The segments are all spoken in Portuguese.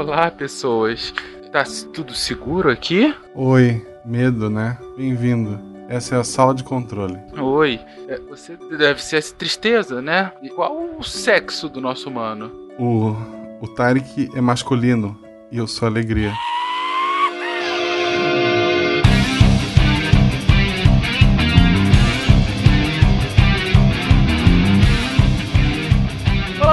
Olá, pessoas. Tá tudo seguro aqui? Oi, medo, né? Bem-vindo. Essa é a sala de controle. Oi. É, Você deve ser essa tristeza, né? E qual o sexo do nosso humano? O, o Tarek é masculino e eu sou alegria.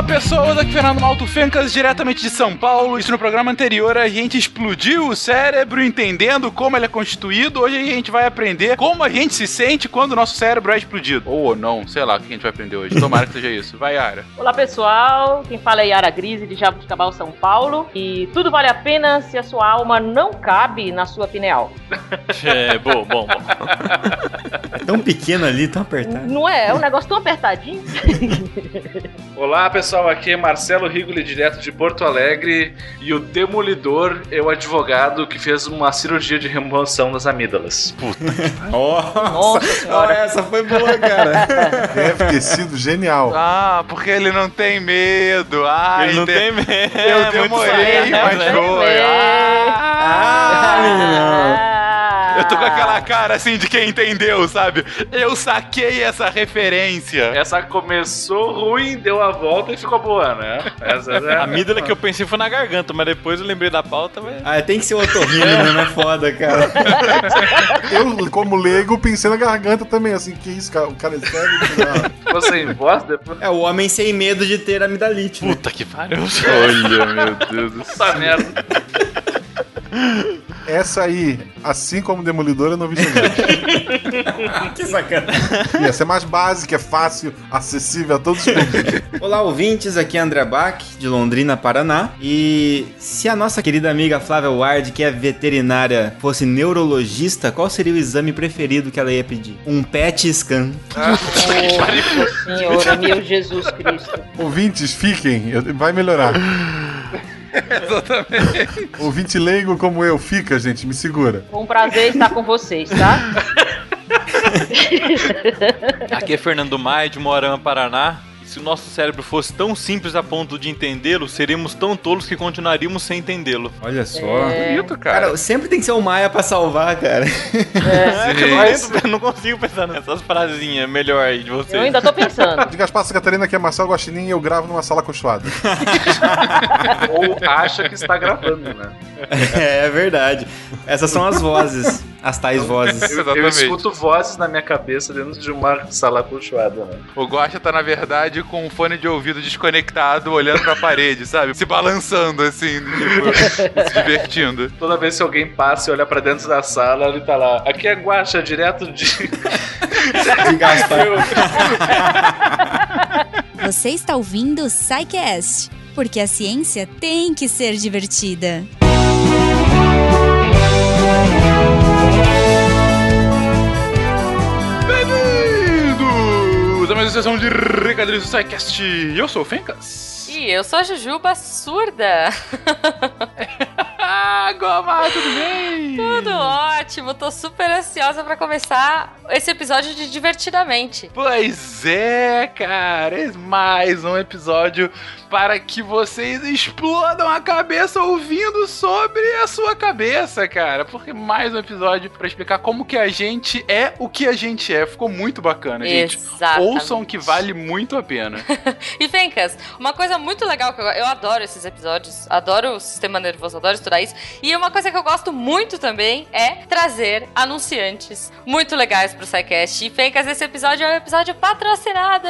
Pessoas. Aqui é Fernando Malto Fencas, diretamente de São Paulo. Isso no programa anterior a gente explodiu o cérebro entendendo como ele é constituído. Hoje a gente vai aprender como a gente se sente quando o nosso cérebro é explodido. Ou não, sei lá o que a gente vai aprender hoje. Tomara que seja isso. Vai, Yara. Olá pessoal, quem fala é Yara Grise de Jabuticabal, São Paulo. E tudo vale a pena se a sua alma não cabe na sua pineal. É, bom, bom, bom. É tão pequeno ali, tão apertado. Não é? É um negócio tão apertadinho. Olá pessoal, aqui é Marcelo Rigoli, direto de Porto Alegre, e o Demolidor é o advogado que fez uma cirurgia de remoção das amígdalas. Nossa, Nossa senhora. essa foi boa, cara. Deve ter sido genial. Ah, porque ele não tem medo. Ah, Ele não tem medo. Eu demorei, mas foi. Ah, Ah, Eu tô com aquela cara assim de quem entendeu, sabe? Eu saquei essa referência. Essa começou ruim, deu a volta e ficou boa, né? Essa é A amígdala que eu pensei foi na garganta, mas depois eu lembrei da pauta, mas... Ah, tem que ser o otorrino, né? É foda, cara. Eu, como leigo, pensei na garganta também, assim, que isso, cara? O cara é sério? Não. Ficou sem voz depois. É o homem sem medo de ter amidalite. Né? Puta que pariu. Olha, meu Deus do Puta merda. Essa aí, assim como Demolidor, eu não vi chegar. Que sacana. E essa é mais básica, é fácil, acessível a todos os públicos. Olá, ouvintes. Aqui é André Bach, de Londrina, Paraná. E se a nossa querida amiga Flávia Ward, que é veterinária, fosse neurologista, qual seria o exame preferido que ela ia pedir? Um PET scan. Nossa senhora, meu Jesus Cristo. Ouvintes, fiquem, vai melhorar. Exatamente. Ouvinte leigo como eu, fica, gente, me segura. Foi um prazer estar com vocês, tá? Aqui é Fernando Maia, de Moarama, Paraná. Se o nosso cérebro fosse tão simples a ponto de entendê-lo, seríamos tão tolos que continuaríamos sem entendê-lo. Olha só. É. Bonito, cara. Cara, sempre tem que ser o Maia pra salvar, cara. É, eu não, entro- não consigo pensar nessas frasezinhas melhor aí de vocês. Eu ainda tô pensando. De Gaspar Catarina, que é Marcelo Guaxinim e eu gravo numa sala acolchoada. Ou acha que está gravando, né? É verdade. Essas são as vozes. As tais vozes. Eu, eu escuto vozes na minha cabeça dentro de uma sala acolchoada, né? O Guaxa tá, na verdade, com um fone de ouvido desconectado, olhando pra parede, sabe? Se balançando, assim, tipo, se divertindo. Toda vez que alguém passa e olha pra dentro da sala, ele tá lá. Aqui é Guaxa, direto de. De Gaspar. Você está ouvindo o porque a ciência tem que ser divertida. Mais uma sessão de Recadilhos do SciCast. Eu sou o Fencas. E eu sou a Jujuba surda. Goma, tudo bem? Tudo ótimo, tô super ansiosa pra começar esse episódio de Divertidamente. Pois é, cara, é mais um episódio para que vocês explodam a cabeça ouvindo sobre a sua cabeça, cara. Porque mais um episódio para explicar como que a gente é o que a gente é. Ficou muito bacana, gente. Exatamente. Ouçam que vale muito a pena. E Fencas, uma coisa muito legal que eu, eu adoro esses episódios, adoro o sistema nervoso, adoro estudar isso. E uma coisa que eu gosto muito também é trazer anunciantes muito legais pro SciCast. E Fencas, esse episódio é um episódio patrocinado.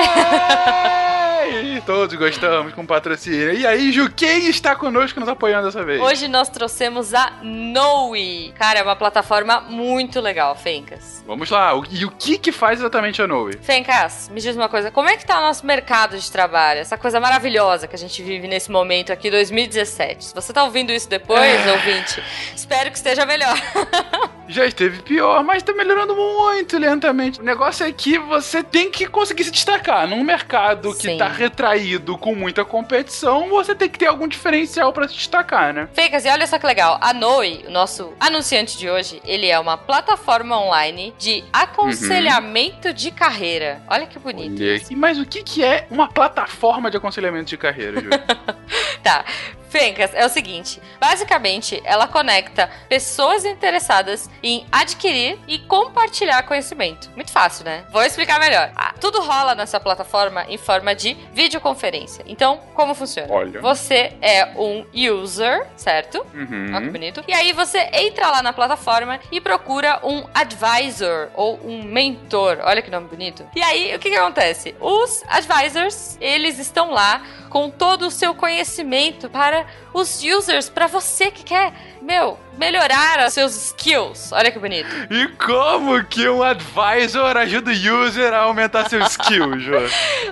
Ah! Ai, todos gostamos com patrocínio. E aí, Ju, quem está conosco nos apoiando dessa vez? Hoje nós trouxemos a Noe. Cara, é uma plataforma muito legal, Fencas. Vamos lá. E o que que faz exatamente a Noe? Fencas, me diz uma coisa, como é que tá o nosso mercado de trabalho? Essa coisa maravilhosa que a gente vive nesse momento aqui, 2017. Se você tá ouvindo isso depois, ouvinte, espero que esteja melhor. Já esteve pior, mas tá melhorando muito lentamente. O negócio é que você tem que conseguir se destacar. Num mercado que Sim. Tá retraído com muita competição, você tem que ter algum diferencial pra se destacar, né? Fencas, e olha só que legal, a Noe, o nosso anunciante de hoje, ele é uma plataforma online de aconselhamento de carreira. Olha que bonito. Olha. Mas o que que é uma plataforma de aconselhamento de carreira, Ju? Tá. Fencas, é o seguinte: basicamente, ela conecta pessoas interessadas em adquirir e compartilhar conhecimento. Muito fácil, né? Vou explicar melhor. Ah, tudo rola nessa plataforma em forma de videoconferência. Então, como funciona? Olha. Você é um user, certo? Uhum. Olha que bonito. E aí você entra lá na plataforma e procura um advisor ou um mentor. Olha que nome bonito. E aí, o que que acontece? Os advisors, eles estão lá com todo o seu conhecimento para os users, para você que quer, meu, melhorar os seus skills. Olha que bonito. E como que um advisor ajuda o user a aumentar seu skill, Jô?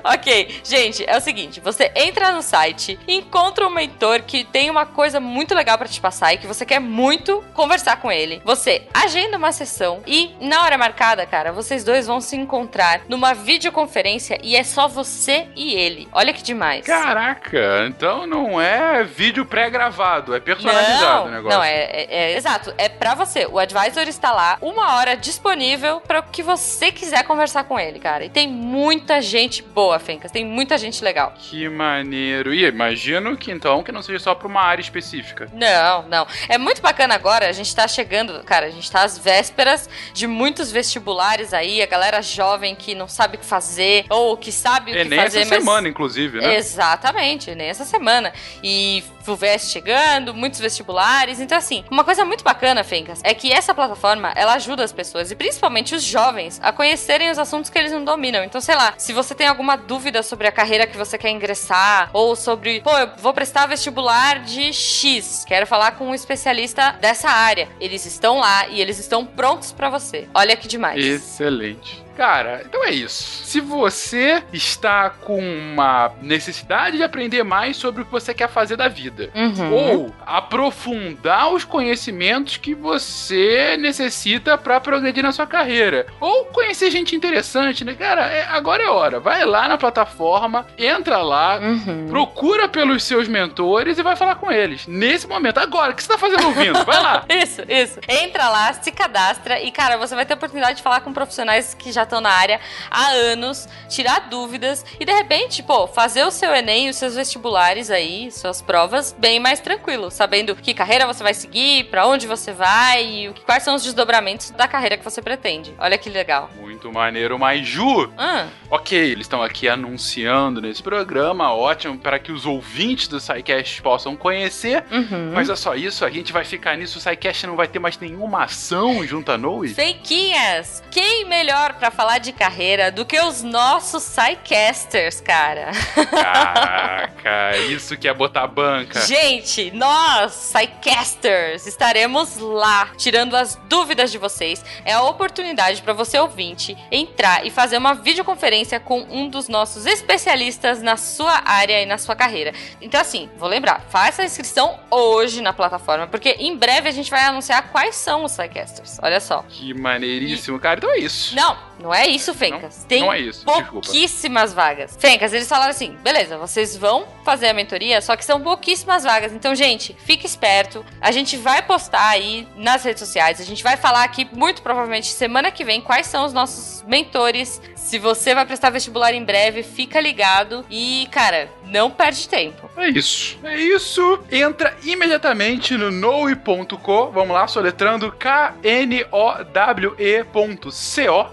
Ok, gente, é o seguinte: você entra no site, encontra um mentor que tem uma coisa muito legal pra te passar e que você quer muito conversar com ele. Você agenda uma sessão e, na hora marcada, cara, vocês dois vão se encontrar numa videoconferência e é só você e ele. Olha que demais. Caraca, então não é vídeo pré-gravado, é personalizado não, o negócio. Não, é, é- é- exato. É pra você. O advisor está lá, uma hora disponível para o que você quiser conversar com ele, cara. E tem muita gente boa, Fencas. Tem muita gente legal. Que maneiro. E imagino que então que não seja só pra uma área específica. Não, não. É muito bacana agora. A gente tá chegando, cara, a gente tá às vésperas de muitos vestibulares aí, a galera jovem que não sabe o que fazer, ou que sabe o É que nem fazer, essa mas. semana, inclusive, né? Exatamente, nem essa semana. E FUVEST chegando, muitos vestibulares. Então, assim, uma coisa muito bacana, Fencas, é que essa plataforma, ela ajuda as pessoas, e principalmente os jovens, a conhecerem os assuntos que eles não dominam. Então, sei lá, se você tem alguma dúvida sobre a carreira que você quer ingressar, ou sobre, pô, eu vou prestar vestibular de X, quero falar com um especialista dessa área. Eles estão lá e eles estão prontos pra você. Olha que demais. Excelente. Cara, então é isso. Se você está com uma necessidade de aprender mais sobre o que você quer fazer da vida, Uhum. ou aprofundar os conhecimentos que você necessita para progredir na sua carreira, ou conhecer gente interessante, né? Cara, é- agora é hora. Vai lá na plataforma, entra lá, Uhum. procura pelos seus mentores e vai falar com eles. Nesse momento, agora, o que você tá fazendo ouvindo? Vai lá. Isso, isso. Entra lá, se cadastra e, cara, você vai ter a oportunidade de falar com profissionais que já estão na área há anos, tirar dúvidas e, de repente, pô, fazer o seu Enem, os seus vestibulares aí, suas provas, bem mais tranquilo, sabendo que carreira você vai seguir, pra onde você vai e o que- quais são os desdobramentos da carreira que você pretende. Olha que legal. Muito maneiro, mas Ju, Ah, Ok, eles estão aqui anunciando nesse programa, ótimo, para que os ouvintes do SciCast possam conhecer. uhum. Mas é só isso, a gente vai ficar nisso, o SciCast não vai ter mais nenhuma ação junto à Noe. Feiquinhas! Quem melhor pra falar de carreira do que os nossos Psycasters, cara? Caraca, isso que é botar banca. Gente, nós, Psycasters, estaremos lá tirando as dúvidas de vocês. É a oportunidade para você ouvinte entrar e fazer uma videoconferência com um dos nossos especialistas na sua área e na sua carreira. Então assim, vou lembrar, faça a inscrição hoje na plataforma, porque em breve a gente vai anunciar quais são os Psycasters. Olha só. Que maneiríssimo, cara. Então é isso. Não, não é isso, Fencas. Tem não é isso, desculpa. pouquíssimas vagas. Fencas, eles falaram assim: beleza, vocês vão fazer a mentoria, só que são pouquíssimas vagas. Então, gente, fique esperto. A gente vai postar aí nas redes sociais. A gente vai falar aqui, muito provavelmente, semana que vem, quais são os nossos mentores. Se você vai prestar vestibular em breve, fica ligado. E, cara, não perde tempo. É isso. É isso. Entra imediatamente no noe.co. Vamos lá, soletrando K-N-O-W-E.co.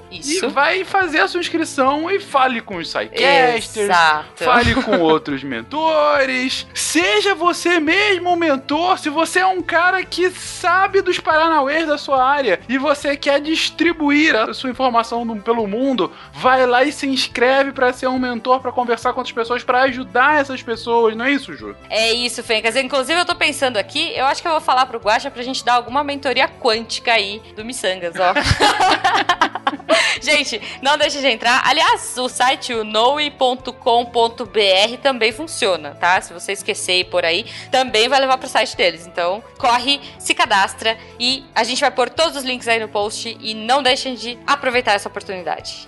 Isso. E vai fazer a sua inscrição e fale com os sidecasters. Exato. Fale com outros mentores. Seja você mesmo um mentor. Se você é um cara que sabe dos Paranauês da sua área e você quer distribuir a sua informação pelo mundo, vai lá e se inscreve para ser um mentor, para conversar com outras pessoas, para ajudar essas pessoas. Não é isso, Ju? É isso, Fencas. Inclusive, eu tô pensando aqui, eu acho que eu vou falar pro Guaxa pra gente dar alguma mentoria quântica aí do Missangas, ó. gente, não deixe de entrar. Aliás, o site o noe.com.br também funciona, tá? Se você esquecer e por aí, também vai levar pro site deles. Então, corre, se cadastra e a gente vai pôr todos os links aí no post e não deixem de aproveitar essa oportunidade.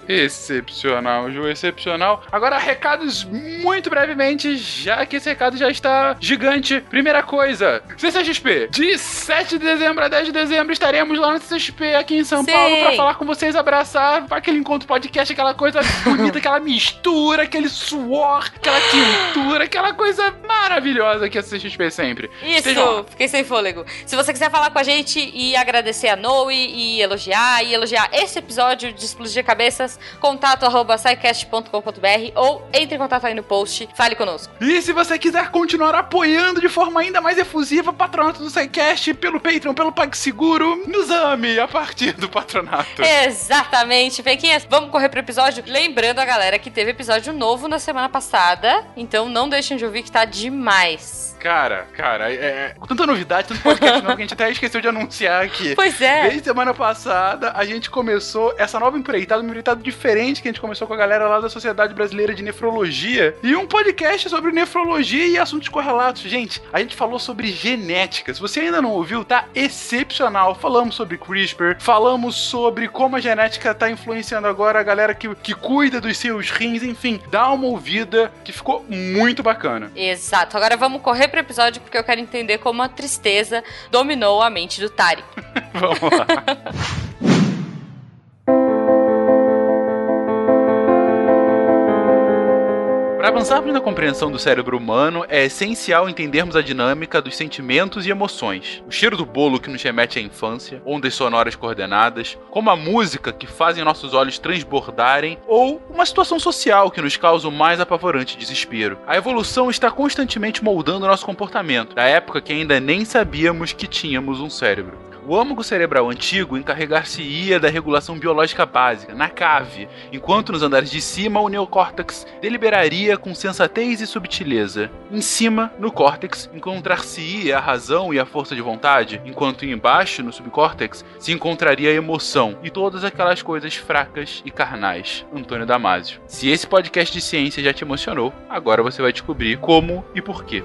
Excepcional, Ju, excepcional. Agora, recados muito brevemente, já que esse recado já está gigante. Primeira coisa, CCXP. De 7 de dezembro a 10 de dezembro estaremos lá no CCXP aqui em São Sim. Paulo para falar com vocês, abraçar começar aquele encontro podcast, aquela coisa bonita, aquela mistura, aquele suor, aquela tintura, aquela coisa maravilhosa que a CXP sempre. Isso, fiquei sem fôlego. Se você quiser falar com a gente e agradecer a Noe e elogiar, e elogiar esse episódio de Explodir Cabeças, contato arroba scicast.com.br ou entre em contato aí no post, fale conosco. E se você quiser continuar apoiando de forma ainda mais efusiva o patronato do SciCast pelo Patreon, pelo PagSeguro, nos ame a partir do patronato. Exatamente, Fequinhas. Vamos correr pro episódio. Lembrando a galera que teve episódio novo na semana passada, então não deixem de ouvir que tá demais. Cara, cara, é, é- tanta novidade, tanto podcast novo que a gente até esqueceu de anunciar aqui. Pois é. Desde semana passada, a gente começou essa nova empreitada, uma empreitada diferente que a gente começou com a galera lá da Sociedade Brasileira de Nefrologia e um podcast sobre nefrologia e assuntos correlatos. Gente, a gente falou sobre genética. Se você ainda não ouviu, tá excepcional. Falamos sobre CRISPR, falamos sobre como a genética tá influenciando agora a galera que, que cuida dos seus rins, enfim, dá uma ouvida que ficou muito bacana. Exato. Agora vamos correr pro episódio porque eu quero entender como a tristeza dominou a mente do Tari. Vamos lá. Para avançarmos na compreensão do cérebro humano, é essencial entendermos a dinâmica dos sentimentos e emoções. O cheiro do bolo que nos remete à infância, ondas sonoras coordenadas, como a música que fazem nossos olhos transbordarem, ou uma situação social que nos causa o mais apavorante desespero. A evolução está constantemente moldando nosso comportamento, da época que ainda nem sabíamos que tínhamos um cérebro. O âmago cerebral antigo encarregar-se-ia da regulação biológica básica, na cave, enquanto nos andares de cima o neocórtex deliberaria com sensatez e subtileza. Em cima, no córtex, encontrar-se-ia a razão e a força de vontade, enquanto embaixo, no subcórtex, se encontraria a emoção e todas aquelas coisas fracas e carnais. Antônio Damasio. Se esse podcast de ciência já te emocionou, agora você vai descobrir como e por quê.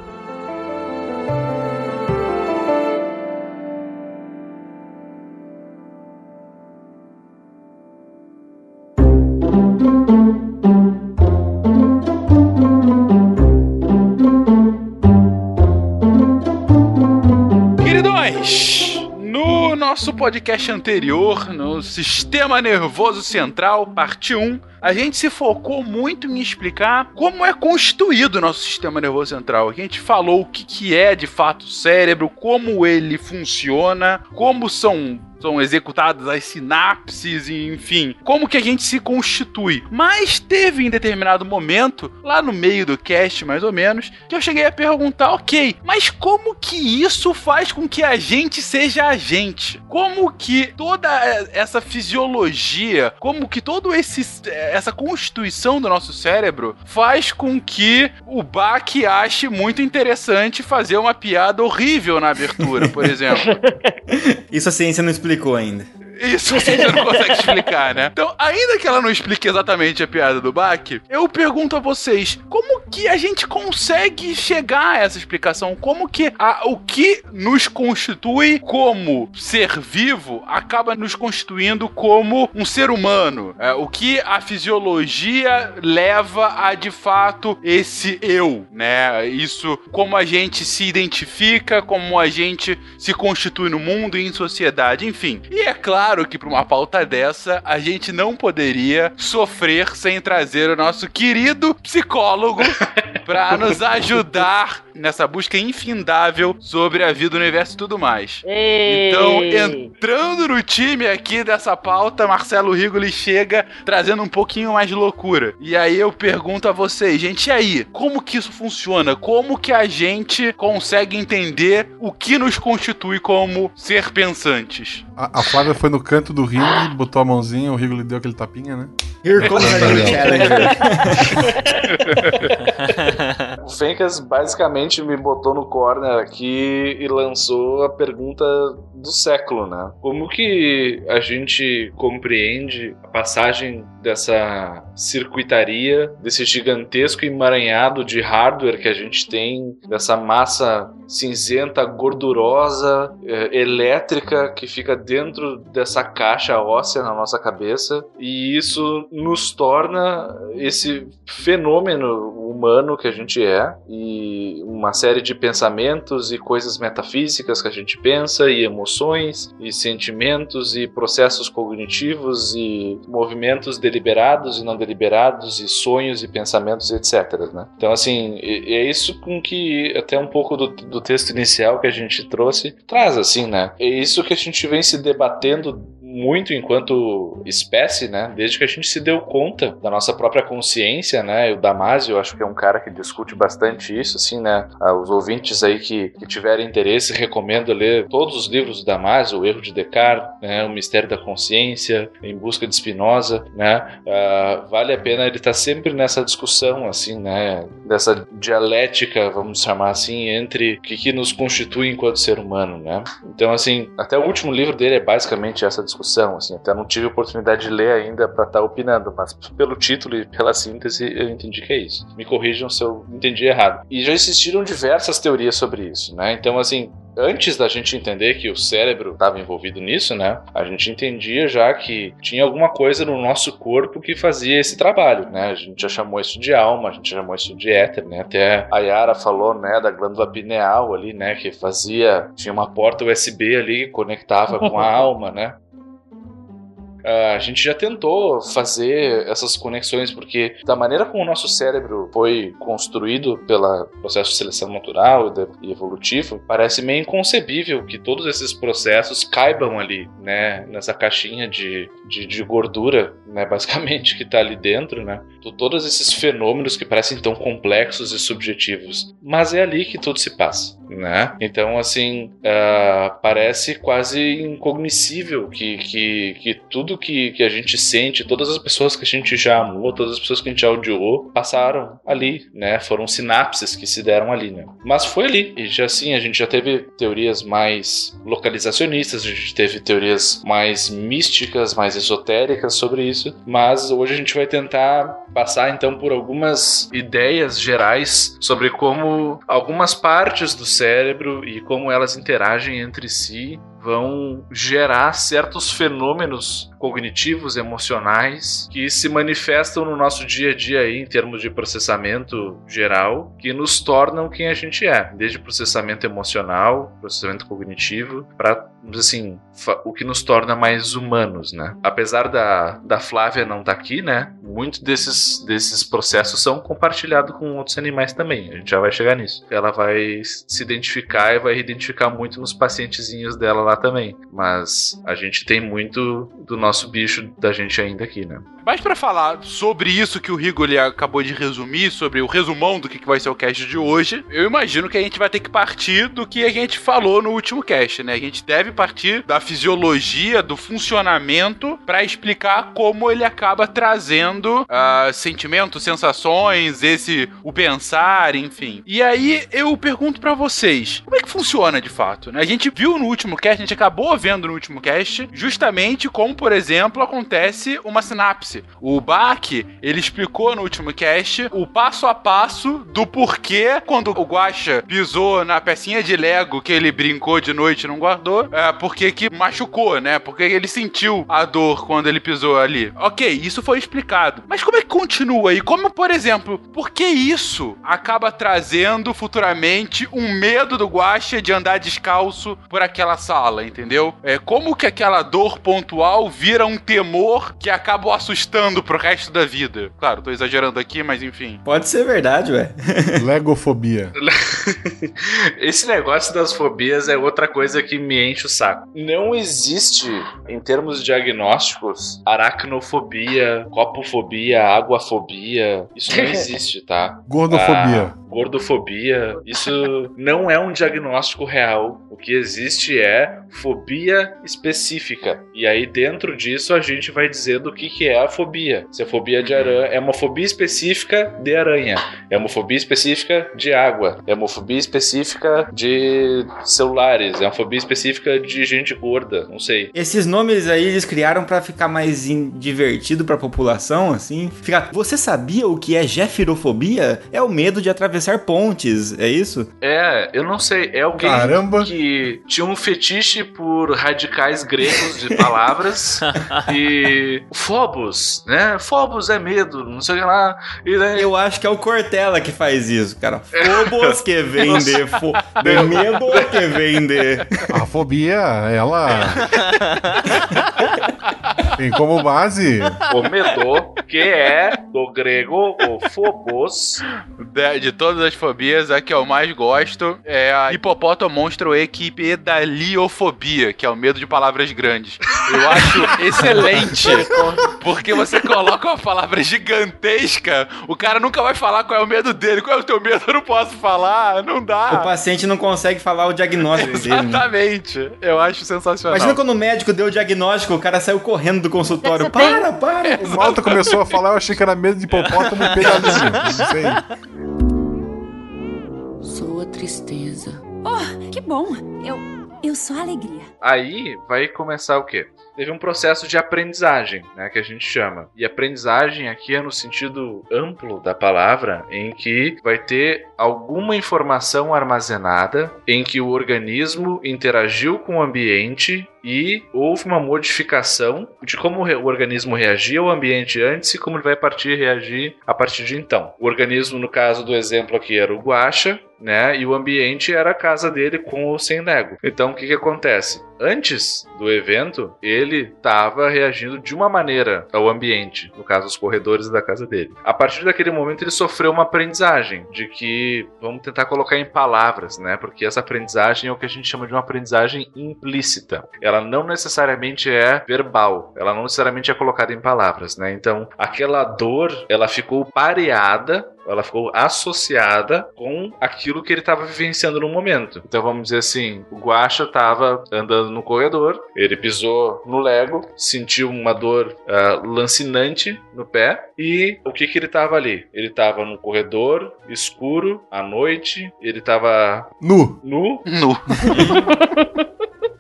Podcast anterior, no Sistema Nervoso Central, parte 1, a gente se focou muito em explicar como é constituído o nosso sistema nervoso central. A gente falou o que, que é de fato o cérebro, como ele funciona, como são são executadas as sinapses, e, enfim, como que a gente se constitui. Mas teve em determinado momento, lá no meio do cast mais ou menos, que eu cheguei a perguntar, ok, mas como que isso faz com que a gente seja a gente? Como que toda essa fisiologia, como que todo esse essa constituição do nosso cérebro faz com que o Bach ache muito interessante fazer uma piada horrível na abertura, por exemplo. Isso a ciência não explicou ainda. Isso a gente não consegue explicar, né? Então, ainda que ela não explique exatamente a piada do Bach, eu pergunto a vocês, como que a gente consegue chegar a essa explicação? Como que a- o que nos constitui como ser vivo acaba nos constituindo como um ser humano? É, o que a fisiologia leva a, de fato, esse eu, né? Isso, como a gente se identifica, como a gente se constitui no mundo e em sociedade, enfim. E é claro que para uma pauta dessa, a gente não poderia sofrer sem trazer o nosso querido psicólogo para nos ajudar nessa busca infindável sobre a vida, o universo e tudo mais. Ei. Então, entrando no time aqui dessa pauta, Marcelo Rigoli chega trazendo um pouquinho mais de loucura. E aí eu pergunto a vocês, gente, e aí? Como que isso funciona? Como que a gente consegue entender o que nos constitui como ser pensantes? A, a Flávia foi no canto do ringue, botou a mãozinha, o Rigo lhe deu aquele tapinha, né? Here comes a new challenger. O Fencas basicamente me botou no corner aqui e lançou a pergunta do século, né? Como que a gente compreende a passagem dessa circuitaria, desse gigantesco emaranhado de hardware que a gente tem, dessa massa cinzenta, gordurosa, eh, elétrica que fica dentro dessa caixa óssea na nossa cabeça, e isso nos torna esse fenômeno humano que a gente é e uma série de pensamentos e coisas metafísicas que a gente pensa e emoções e sentimentos e processos cognitivos e movimentos deliberados e não deliberados e sonhos e pensamentos, etc. Né? Então, assim, é isso com que até um pouco do, do texto inicial que a gente trouxe traz, assim, né? É isso que a gente vem se debatendo muito enquanto espécie, né? Desde que a gente se deu conta da nossa própria consciência, né? O Damasio, eu acho que é um cara que discute bastante isso, assim, né? Ah, os ouvintes aí que, que tiverem interesse, recomendo ler todos os livros do Damasio, O Erro de Descartes, né? O Mistério da Consciência, Em Busca de Spinoza, né? Ah, vale a pena ele estar tá sempre nessa discussão, assim, né? Dessa dialética, vamos chamar assim, entre o que, que nos constitui enquanto ser humano, né? Então, assim, até o último livro dele é basicamente essa discussão discussão, assim, até não tive oportunidade de ler ainda para estar tá opinando, mas pelo título e pela síntese eu entendi que é isso. Me corrijam se eu entendi errado. E já existiram diversas teorias sobre isso, né? Então, assim, antes da gente entender que o cérebro estava envolvido nisso, né? A gente entendia já que tinha alguma coisa no nosso corpo que fazia esse trabalho, né? A gente já chamou isso de alma, a gente já chamou isso de éter, né? Até a Yara falou, né, da glândula pineal ali, né, que fazia, tinha uma porta USB ali que conectava com a alma, né? A gente já tentou fazer essas conexões, porque da maneira como o nosso cérebro foi construído pelo processo de seleção natural e evolutivo, parece meio inconcebível que todos esses processos caibam ali, né, nessa caixinha de, de, de gordura, né, basicamente, que está ali dentro, né, todos esses fenômenos que parecem tão complexos e subjetivos. Mas é ali que tudo se passa, né? Então, assim, uh, parece quase incognoscível que, que, que tudo que, que a gente sente, todas as pessoas que a gente já amou, todas as pessoas que a gente já odiou, passaram ali, né? Foram sinapses que se deram ali, né? Mas foi ali. E já assim, a gente já teve teorias mais localizacionistas, a gente teve teorias mais místicas, mais esotéricas sobre isso. Mas hoje a gente vai tentar passar então por algumas ideias gerais sobre como algumas partes do cérebro e como elas interagem entre si vão gerar certos fenômenos cognitivos, emocionais, que se manifestam no nosso dia a dia aí, em termos de processamento geral, que nos tornam quem a gente é, desde processamento emocional, processamento cognitivo, para assim, o que nos torna mais humanos, né? Apesar da, da Flávia não estar tá aqui, né? Muitos desses, desses processos são compartilhados com outros animais também. A gente já vai chegar nisso. Ela vai se identificar e vai identificar muito nos pacientezinhos dela lá também. Mas a gente tem muito do nosso bicho da gente ainda aqui, né? Mas para falar sobre isso que o Rigoli acabou de resumir, sobre o resumão do que vai ser o cast de hoje, eu imagino que a gente vai ter que partir do que a gente falou no último cast, né? A gente deve partir da fisiologia, do funcionamento, para explicar como ele acaba trazendo uh, sentimentos, sensações, esse o pensar, enfim. E aí eu pergunto para vocês, como é que funciona de fato? Né? A gente viu no último cast, a gente acabou vendo no último cast, justamente como, por exemplo, acontece uma sinapse o Bach, ele explicou no último cast o passo a passo do porquê quando o Guacha pisou na pecinha de Lego que ele brincou de noite e não guardou, é, porque que machucou, né? Porque ele sentiu a dor quando ele pisou ali. Ok, isso foi explicado. Mas como é que continua? E como, por exemplo, por que isso acaba trazendo futuramente um medo do Guacha de andar descalço por aquela sala, entendeu? É como que aquela dor pontual vira um temor que acaba o assustando pro resto da vida. Claro, tô exagerando aqui, mas enfim. Pode ser verdade, ué. Legofobia. Esse negócio das fobias é outra coisa que me enche o saco. Não existe, em termos diagnósticos, aracnofobia, copofobia, aguafobia. Isso não existe, tá? Gordofobia. Ah, gordofobia. Isso não é um diagnóstico real. O que existe é fobia específica. E aí, dentro disso, a gente vai dizendo o que, que é a fobia. Se a fobia de aranha é uma fobia específica de aranha, é uma fobia específica de água, é uma fobia específica de celulares, é uma fobia específica de gente gorda, não sei. Esses nomes aí eles criaram para ficar mais divertido para a população, assim. Ficar... Você sabia o que é gefirofobia? É o medo de atravessar atravessar pontes, é isso? É, eu não sei, é alguém Caramba. que tinha um fetiche por radicais gregos de palavras e Phobos, né? Phobos é medo, não sei o que lá. E daí, Eu acho que é o Cortella que faz isso, cara. Fobos que vem de, fo... de medo que vem de... A fobia, ela. Tem como base. o medo, que é do grego o Phobos. De, de todas as fobias, a que eu mais gosto é a hipopótamo-monstro equipedaliofobia, que é o medo de palavras grandes. Eu acho excelente, porque você coloca uma palavra gigantesca, o cara nunca vai falar qual é o medo dele. Qual é o teu medo? Eu não posso falar, não O dá. paciente não consegue falar o diagnóstico dele. né? Exatamente. Eu acho sensacional. Imagina quando o médico deu o diagnóstico, o cara saiu correndo do consultório. Para, para! O Malta começou a falar, eu achei que era medo de hipopótamo e pegalinho. Não sei. Sua tristeza. Oh, que bom. Eu, eu sou a alegria. Aí vai começar o quê? Teve um processo de aprendizagem, né, que a gente chama. E aprendizagem aqui é no sentido amplo da palavra, em que vai ter alguma informação armazenada em que o organismo interagiu com o ambiente e houve uma modificação de como o organismo reagia ao ambiente antes e como ele vai partir reagir a partir de então. O organismo, no caso do exemplo aqui, era o guaxa, né? E o ambiente era a casa dele com ou sem Lego. Então o que, que acontece? Antes do evento, ele estava reagindo de uma maneira ao ambiente, no caso, os corredores da casa dele. A partir daquele momento, ele sofreu uma aprendizagem de que, vamos tentar colocar em palavras, né? Porque essa aprendizagem é o que a gente chama de uma aprendizagem implícita. Ela não necessariamente é verbal, ela não necessariamente é colocada em palavras, né? Então, aquela dor, ela ficou pareada ela ficou associada com aquilo que ele estava vivenciando no momento. Então vamos dizer assim, o Guaxa estava andando no corredor, ele pisou no Lego, sentiu uma dor ah, lancinante no pé e o que que ele estava ali? Ele estava no corredor escuro à noite, ele estava Nu. nu Nu.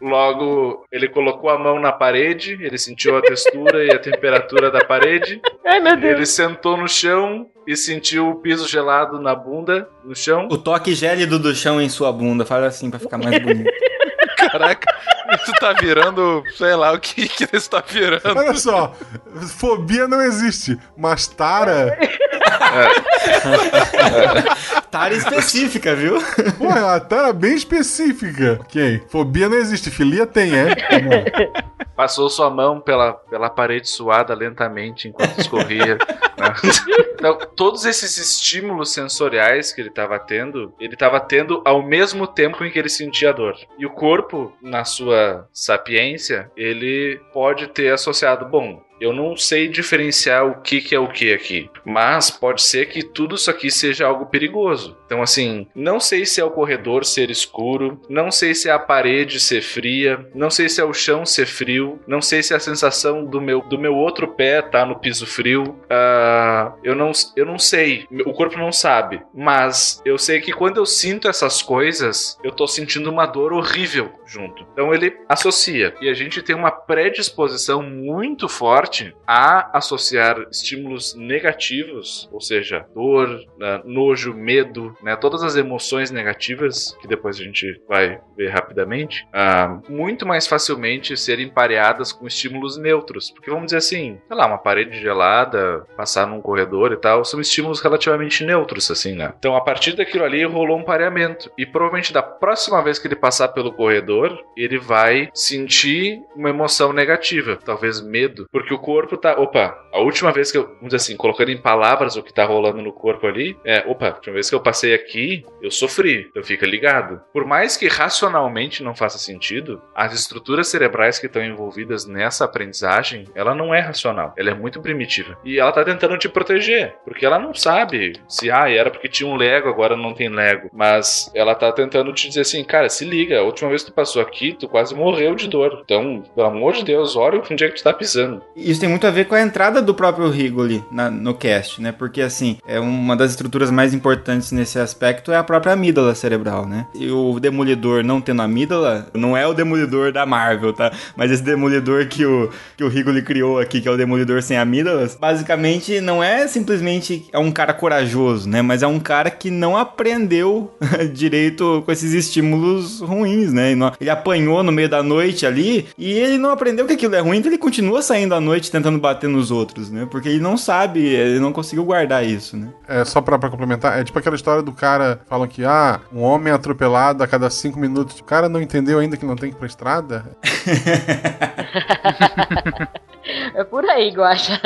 Logo, ele colocou a mão na parede, ele sentiu a textura e a temperatura da parede. Ai, meu Deus. Ele sentou no chão e sentiu o piso gelado na bunda, no chão. O toque gélido do chão em sua bunda. Fala assim pra ficar mais bonito. Caraca, isso tá virando, sei lá o que que isso tá virando. Olha só, fobia não existe, mas tara, Tara específica, viu? porra, a tara é bem específica. Ok, fobia não existe, filia tem, é? É? Passou sua mão pela, pela parede suada lentamente enquanto escorria. Então, todos esses estímulos sensoriais que ele estava tendo, ele estava tendo ao mesmo tempo em que ele sentia dor. E o corpo, na sua sapiência, ele pode ter associado, bom, eu não sei diferenciar o que, que é o que aqui, mas pode ser que tudo isso aqui seja algo perigoso. Então, assim, não sei se é o corredor ser escuro, não sei se é a parede ser fria, não sei se é o chão ser frio, não sei se é a sensação do meu, do meu outro pé tá no piso frio. Ah, eu, não, eu não sei, o corpo não sabe, mas eu sei que quando eu sinto essas coisas, eu tô sentindo uma dor horrível junto. Então ele associa. E a gente tem uma predisposição muito forte a associar estímulos negativos, ou seja, dor, né, nojo, medo, né, todas as emoções negativas, que depois a gente vai ver rapidamente, ah, muito mais facilmente serem pareadas com estímulos neutros. Porque vamos dizer assim, sei lá, uma parede gelada, passar num corredor e tal, são estímulos relativamente neutros, assim, né? Então a partir daquilo ali rolou um pareamento. E provavelmente da próxima vez que ele passar pelo corredor, ele vai sentir uma emoção negativa, talvez medo, porque o corpo tá. Opa, a última vez que eu, vamos dizer assim, colocando em palavras o que tá rolando no corpo ali, é, opa, a última vez que eu passei aqui, eu sofri, então fica ligado. Por mais que racionalmente não faça sentido, as estruturas cerebrais que estão envolvidas nessa aprendizagem, ela não é racional, ela é muito primitiva. E ela tá tentando te proteger, porque ela não sabe se, ah, era porque tinha um Lego, agora não tem Lego. Mas ela tá tentando te dizer assim, cara, se liga, a última vez que tu passou aqui, tu quase morreu de dor. Então, pelo amor de Deus, olha onde é que tu tá pisando. Isso tem muito a ver com a entrada do próprio Rigoli na- no cast, né? Porque, assim, é uma das estruturas mais importantes nesse aspecto é a própria amígdala cerebral, né? E o Demolidor não tendo amígdala, não é o Demolidor da Marvel, tá? Mas esse Demolidor que o, que o Rigoli criou aqui, que é o Demolidor sem amígdalas, basicamente realmente não é simplesmente é um cara corajoso, né? Mas é um cara que não aprendeu direito com esses estímulos ruins, né? Ele apanhou no meio da noite ali e ele não aprendeu que aquilo é ruim, então ele continua saindo à noite tentando bater nos outros, né? Porque ele não sabe, ele não conseguiu guardar isso, né? É, só pra, pra complementar, é tipo aquela história do cara, falam que, ah, um homem atropelado a cada cinco minutos. O cara não entendeu ainda que não tem que ir pra estrada? É por aí, Guaxa.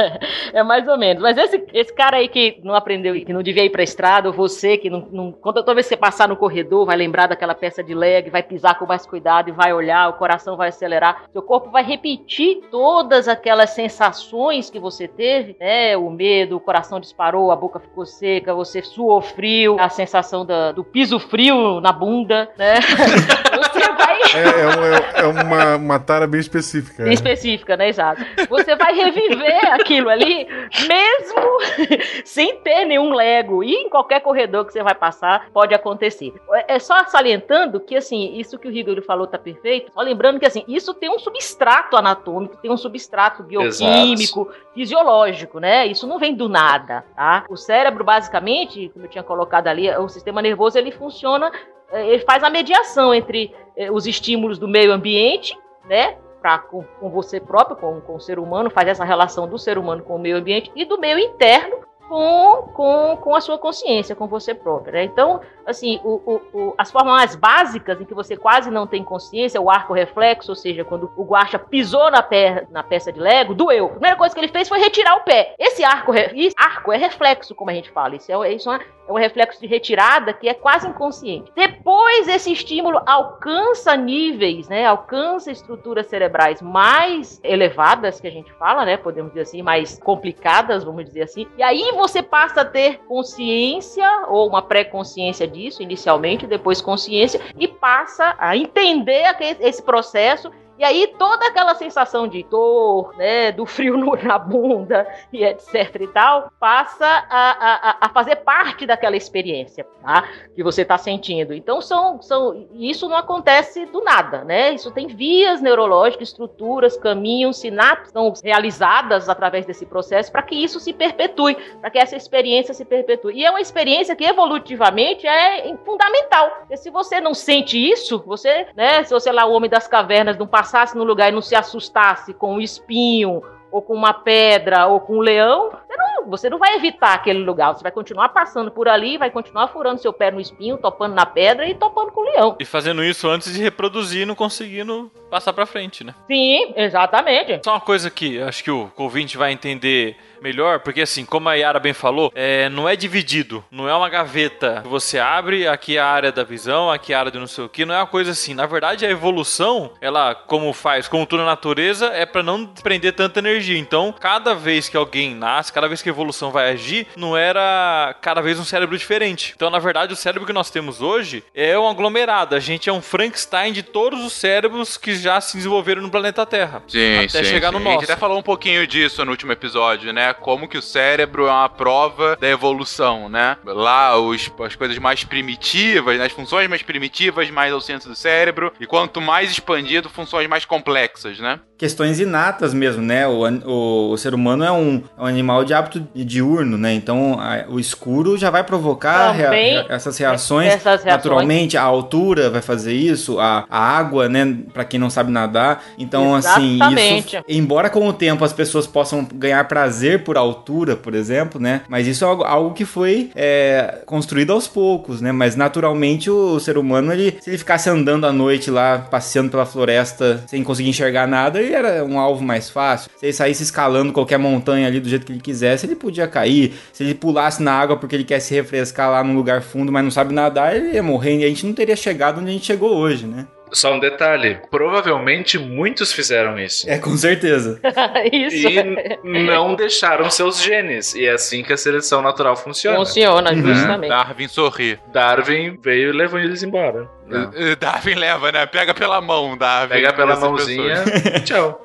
É mais ou menos. Mas esse, esse cara aí que não aprendeu, que não devia ir pra estrada, ou você que não. não quando toda vez que você passar no corredor, vai lembrar daquela peça de leg, vai pisar com mais cuidado e vai olhar, o coração vai acelerar, seu corpo vai repetir todas aquelas sensações que você teve, né? O medo, o coração disparou, a boca ficou seca, você suou frio, a sensação da, do piso frio na bunda, né? Vai. É, é, é, é uma, uma tara bem específica. Bem é. específica, né? Exato. Você vai reviver aquilo ali, mesmo sem ter nenhum Lego. E em qualquer corredor que você vai passar, pode acontecer. É só salientando que, assim, isso que o Rigor falou tá perfeito. Só lembrando que, assim, isso tem um substrato anatômico, tem um substrato bioquímico, Exato. fisiológico, né? Isso não vem do nada, tá? O cérebro, basicamente, como eu tinha colocado ali, o sistema nervoso, ele funciona ele faz a mediação entre eh, os estímulos do meio ambiente, né, pra, com, com você próprio, com, com o ser humano, faz essa relação do ser humano com o meio ambiente e do meio interno com, com, com a sua consciência, com você próprio. Né? Então, assim, o, o, o, as formas mais básicas em que você quase não tem consciência, o arco reflexo, ou seja, quando o guacha pisou na, na peça de Lego, doeu. A primeira coisa que ele fez foi retirar o pé. Esse arco, arco é reflexo, como a gente fala. Isso é, isso é, é um reflexo de retirada que é quase inconsciente. Depois, esse estímulo alcança níveis, né? Alcança estruturas cerebrais mais elevadas, que a gente fala, né? Podemos dizer assim, mais complicadas, vamos dizer assim. E aí você passa a ter consciência ou uma pré-consciência disso inicialmente, depois consciência e passa a entender esse processo e aí toda aquela sensação de dor, né, do frio na bunda e etc e tal, passa a, a, a fazer parte daquela experiência, tá? Que você está sentindo. Então são, são, isso não acontece do nada, né? Isso tem vias neurológicas, estruturas, caminhos, sinapses são realizadas através desse processo para que isso se perpetue, para que essa experiência se perpetue. E é uma experiência que evolutivamente é fundamental. Porque se você não sente isso, você, né, se você lá o homem das cavernas não passa passasse no lugar e não se assustasse com um espinho, ou com uma pedra, ou com um leão, você não, você não vai evitar aquele lugar. Você vai continuar passando por ali, vai continuar furando seu pé no espinho, topando na pedra e topando com o leão. E fazendo isso antes de reproduzir, não conseguindo passar pra frente, né? Sim, exatamente. Só uma coisa que acho que o ouvinte vai entender melhor, porque assim, como a Yara bem falou, é, não é dividido, não é uma gaveta que você abre, aqui é a área da visão, aqui é a área do não sei o que, não é uma coisa assim. Na verdade, a evolução, ela, como faz, como tudo na natureza, é para não prender tanta energia. Então, cada vez que alguém nasce, cada vez que a evolução vai agir, não era cada vez um cérebro diferente. Então, na verdade, o cérebro que nós temos hoje é um aglomerado. A gente é um Frankenstein de todos os cérebros que já se desenvolveram no planeta Terra. Sim, até sim, chegar sim. no A nosso. gente até falou um pouquinho disso no último episódio, né? Como que o cérebro é uma prova da evolução, né? Lá, os, as coisas mais primitivas, né? as funções mais primitivas, mais ao centro do cérebro. E quanto mais expandido, funções mais complexas, né? Questões inatas mesmo, né? O, o, o ser humano é um, é um animal de hábito diurno, né? Então, a- o escuro já vai provocar rea- essas reações. essas reações. Naturalmente, a altura vai fazer isso, a, a água, né? Pra quem não sabe nadar. Então, assim, Exatamente. isso. Embora com o tempo as pessoas possam ganhar prazer por altura, por exemplo, né? Mas isso é algo, algo que foi é, construído aos poucos, né? Mas naturalmente o, ser humano, ele, se ele ficasse andando à noite lá, passeando pela floresta sem conseguir enxergar nada, ele era um alvo mais fácil. Se ele saísse escalando qualquer montanha ali do jeito que ele quisesse, ele podia cair. Se ele pulasse na água porque ele quer se refrescar lá num lugar fundo, mas não sabe nadar, ele ia morrer. E a gente não teria chegado onde a gente chegou hoje, né? Só um detalhe: provavelmente muitos fizeram isso. É, com certeza. Isso. E não deixaram seus genes. E é assim que a seleção natural funciona. Funciona, Uhum. justamente. Darwin sorri. Darwin veio e levou eles embora. Não. Eh, Darwin leva, né? Pega pela mão, Darwin. Pega pela mãozinha e tchau.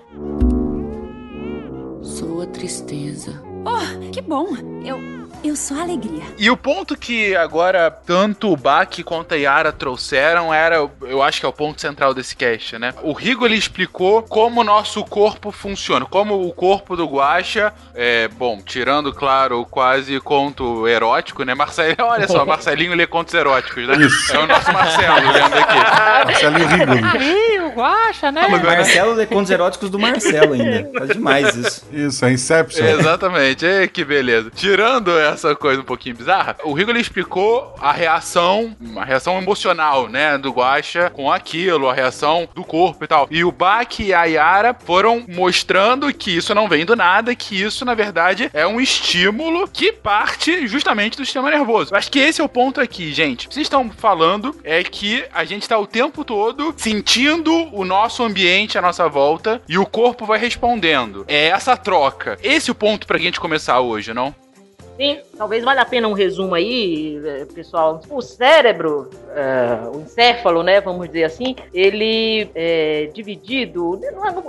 Sou a tristeza. Oh, que bom. Eu. Eu sou a alegria. E o ponto que agora tanto o Baki quanto a Yara trouxeram era, eu acho que é o ponto central desse cast, né? O Rigo ele explicou como o nosso corpo funciona, como o corpo do Guaxa, é, bom, tirando, claro, o quase conto erótico, né? Marcelo, olha só, Marcelinho lê contos eróticos, né? Isso. É o nosso Marcelo lendo aqui. Marcelinho Rigoli. Ih, o Guaxa, né? Marcelo lê contos eróticos do Marcelo ainda. Tá demais isso. Isso, é Inception. Exatamente, Ei, que beleza. Tirando essa coisa um pouquinho bizarra, o Rigo explicou a reação, a reação emocional, né, do Guaxa com aquilo, a reação do corpo e tal. E o Baki e a Yara foram mostrando que isso não vem do nada, que isso, na verdade, é um estímulo que parte justamente do sistema nervoso. Eu acho que esse é o ponto aqui, gente. Vocês estão falando é que a gente tá o tempo todo sentindo o nosso ambiente à nossa volta e o corpo vai respondendo. É essa troca. Esse é o ponto pra gente começar hoje, não? Sim, talvez valha a pena um resumo aí, eh, pessoal. O cérebro, eh, o encéfalo, né, vamos dizer assim, ele é dividido.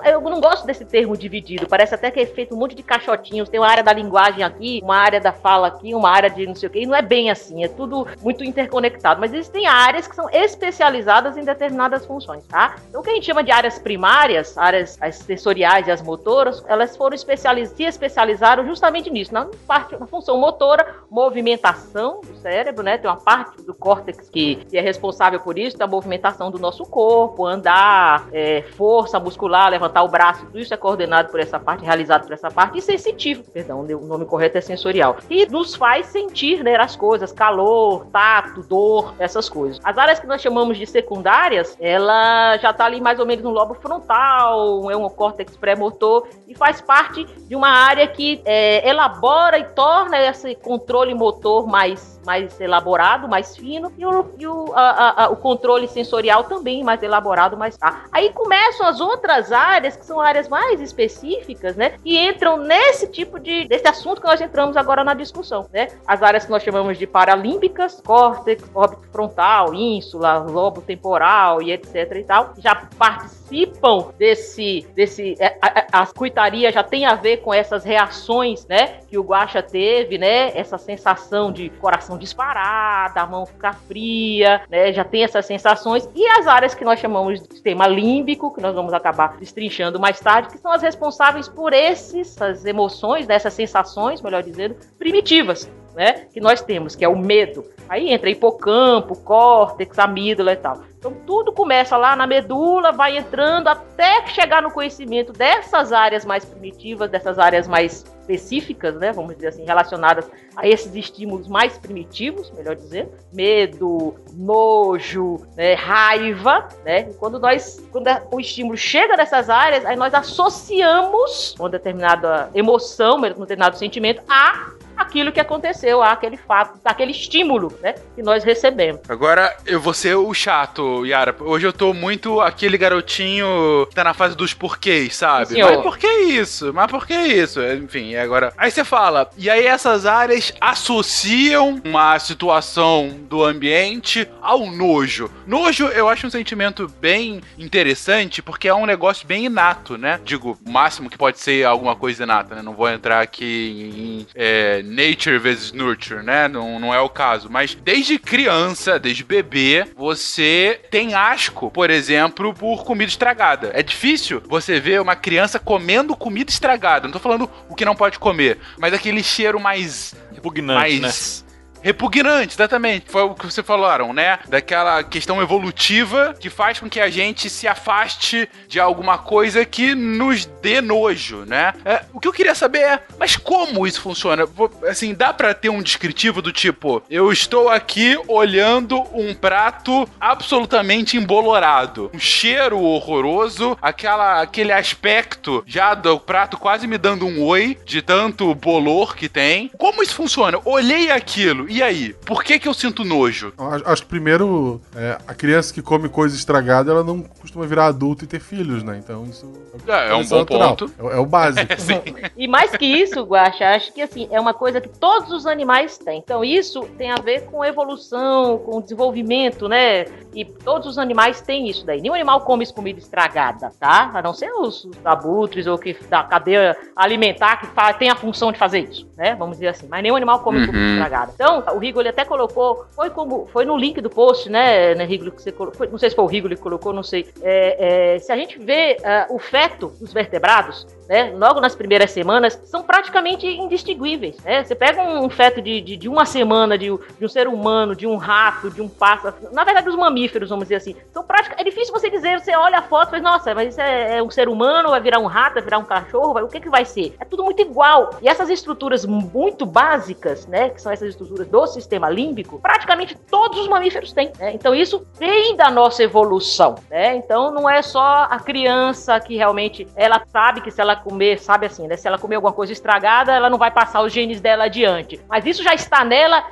Eu não gosto desse termo dividido. Parece até que é feito um monte de caixotinhos. Tem uma área da linguagem aqui, uma área da fala aqui, uma área de não sei o quê. E não é bem assim. É tudo muito interconectado. Mas existem áreas que são especializadas em determinadas funções, tá? Então, o que a gente chama de áreas primárias, áreas as sensoriais e as motoras, elas foram especializ se especializaram justamente nisso, na parte, na função motora, movimentação do cérebro, né? Tem uma parte do córtex que, que é responsável por isso, da movimentação do nosso corpo, andar, é, força muscular, levantar o braço, tudo isso é coordenado por essa parte, realizado por essa parte, e sensitivo, perdão, o nome correto é sensorial. E nos faz sentir né, as coisas, calor, tato, dor, essas coisas. As áreas que nós chamamos de secundárias, ela já está ali mais ou menos no lobo frontal, é um córtex pré-motor, e faz parte de uma área que é, elabora e torna esse controle motor mais, mais elaborado, mais fino, e o, e o, a- a- o controle sensorial também mais elaborado, mais. Aí começam as outras áreas, que são áreas mais específicas, né? E entram nesse tipo de. desse assunto que nós entramos agora na discussão, né? As áreas que nós chamamos de paralímbicas, córtex, órbito frontal, ínsula, lobo temporal e etc e tal, já participam desse. desse é, a, a, a cuitaria já tem a ver com essas reações, né? Que o Guaxa teve, né? Essa sensação de coração disparar, da mão ficar fria, né? Já tem essas sensações. E as áreas que nós chamamos de sistema límbico, que nós vamos acabar destrinchando mais tarde, que são as responsáveis por esses, essas emoções, né? essas sensações, melhor dizendo, primitivas. Né, que nós temos, que é o medo. Aí entra hipocampo, córtex, amígdala e tal. Então tudo começa lá na medula, vai entrando até chegar no conhecimento dessas áreas mais primitivas, dessas áreas mais específicas, né, vamos dizer assim, relacionadas a esses estímulos mais primitivos, melhor dizer, medo, nojo, né, raiva, né? E quando nós, quando o estímulo chega nessas áreas, aí nós associamos uma determinada emoção, um determinado sentimento a aquilo que aconteceu, aquele fato, aquele estímulo, né, que nós recebemos. Agora eu vou ser o chato, Yara. Hoje eu tô muito aquele garotinho que tá na fase dos porquês, sabe? Senhor. Mas por que isso? Mas por que isso? Enfim, agora. Aí você fala, e aí essas áreas associam uma situação do ambiente ao nojo. Nojo eu acho um sentimento bem interessante porque é um negócio bem inato, né? Digo, o máximo que pode ser alguma coisa inata, né? Não vou entrar aqui em é, nature versus nurture, né? Não, não é o caso. Mas desde criança, desde bebê, você tem asco, por exemplo, por comida estragada. É difícil você ver uma criança comendo comida estragada. Não tô falando o que não pode comer, mas aquele cheiro mais. Repugnante, mais. Repugnante, exatamente. Foi o que vocês falaram, né? Daquela questão evolutiva que faz com que a gente se afaste de alguma coisa que nos dê nojo, né? É, o que eu queria saber é, mas como isso funciona? Assim, dá pra ter um descritivo do tipo, eu estou aqui olhando um prato absolutamente embolorado, um cheiro horroroso, aquela, aquele aspecto já do prato quase me dando um oi de tanto bolor que tem. Como isso funciona? Olhei aquilo E aí? Por que que eu sinto nojo? Acho, que primeiro, é, a criança que come coisa estragada, ela não costuma virar adulto e ter filhos, né? Então isso É, é um bom natural. ponto. É, é o básico. E mais que isso, Guaxa, acho que assim, é uma coisa que todos os animais têm. Então, isso tem a ver com evolução, com desenvolvimento, né? E todos os animais têm isso daí. Nenhum animal come comida estragada, tá? A não ser os, os abutres ou que da cadeia alimentar que fa- tem a função de fazer isso, né? Vamos dizer assim. Mas nenhum animal come Uhum. comida estragada. Então, o Rigo ele até colocou, foi como, foi no link do post, né, né Rigo, que você colocou, não sei se foi o Rigo que colocou, não sei. É, é, se a gente vê ah, o feto dos vertebrados, né, logo nas primeiras semanas, são praticamente indistinguíveis. Né? Você pega um, feto de, de, de uma semana de, de um ser humano, de um rato, de um pássaro, na verdade, os mamíferos, vamos dizer assim, são prática, é difícil você dizer, você olha a foto e fala, nossa, mas isso é, é um ser humano, vai virar um rato, vai virar um cachorro, vai- o que, que vai ser? É tudo muito igual. E essas estruturas muito básicas, né, que são essas estruturas do sistema límbico, praticamente todos os mamíferos têm. né? Então isso vem da nossa evolução. Né? Então não é só a criança que realmente ela sabe que se ela comer, sabe assim, né? Se ela comer alguma coisa estragada, ela não vai passar os genes dela adiante. Mas isso já está nela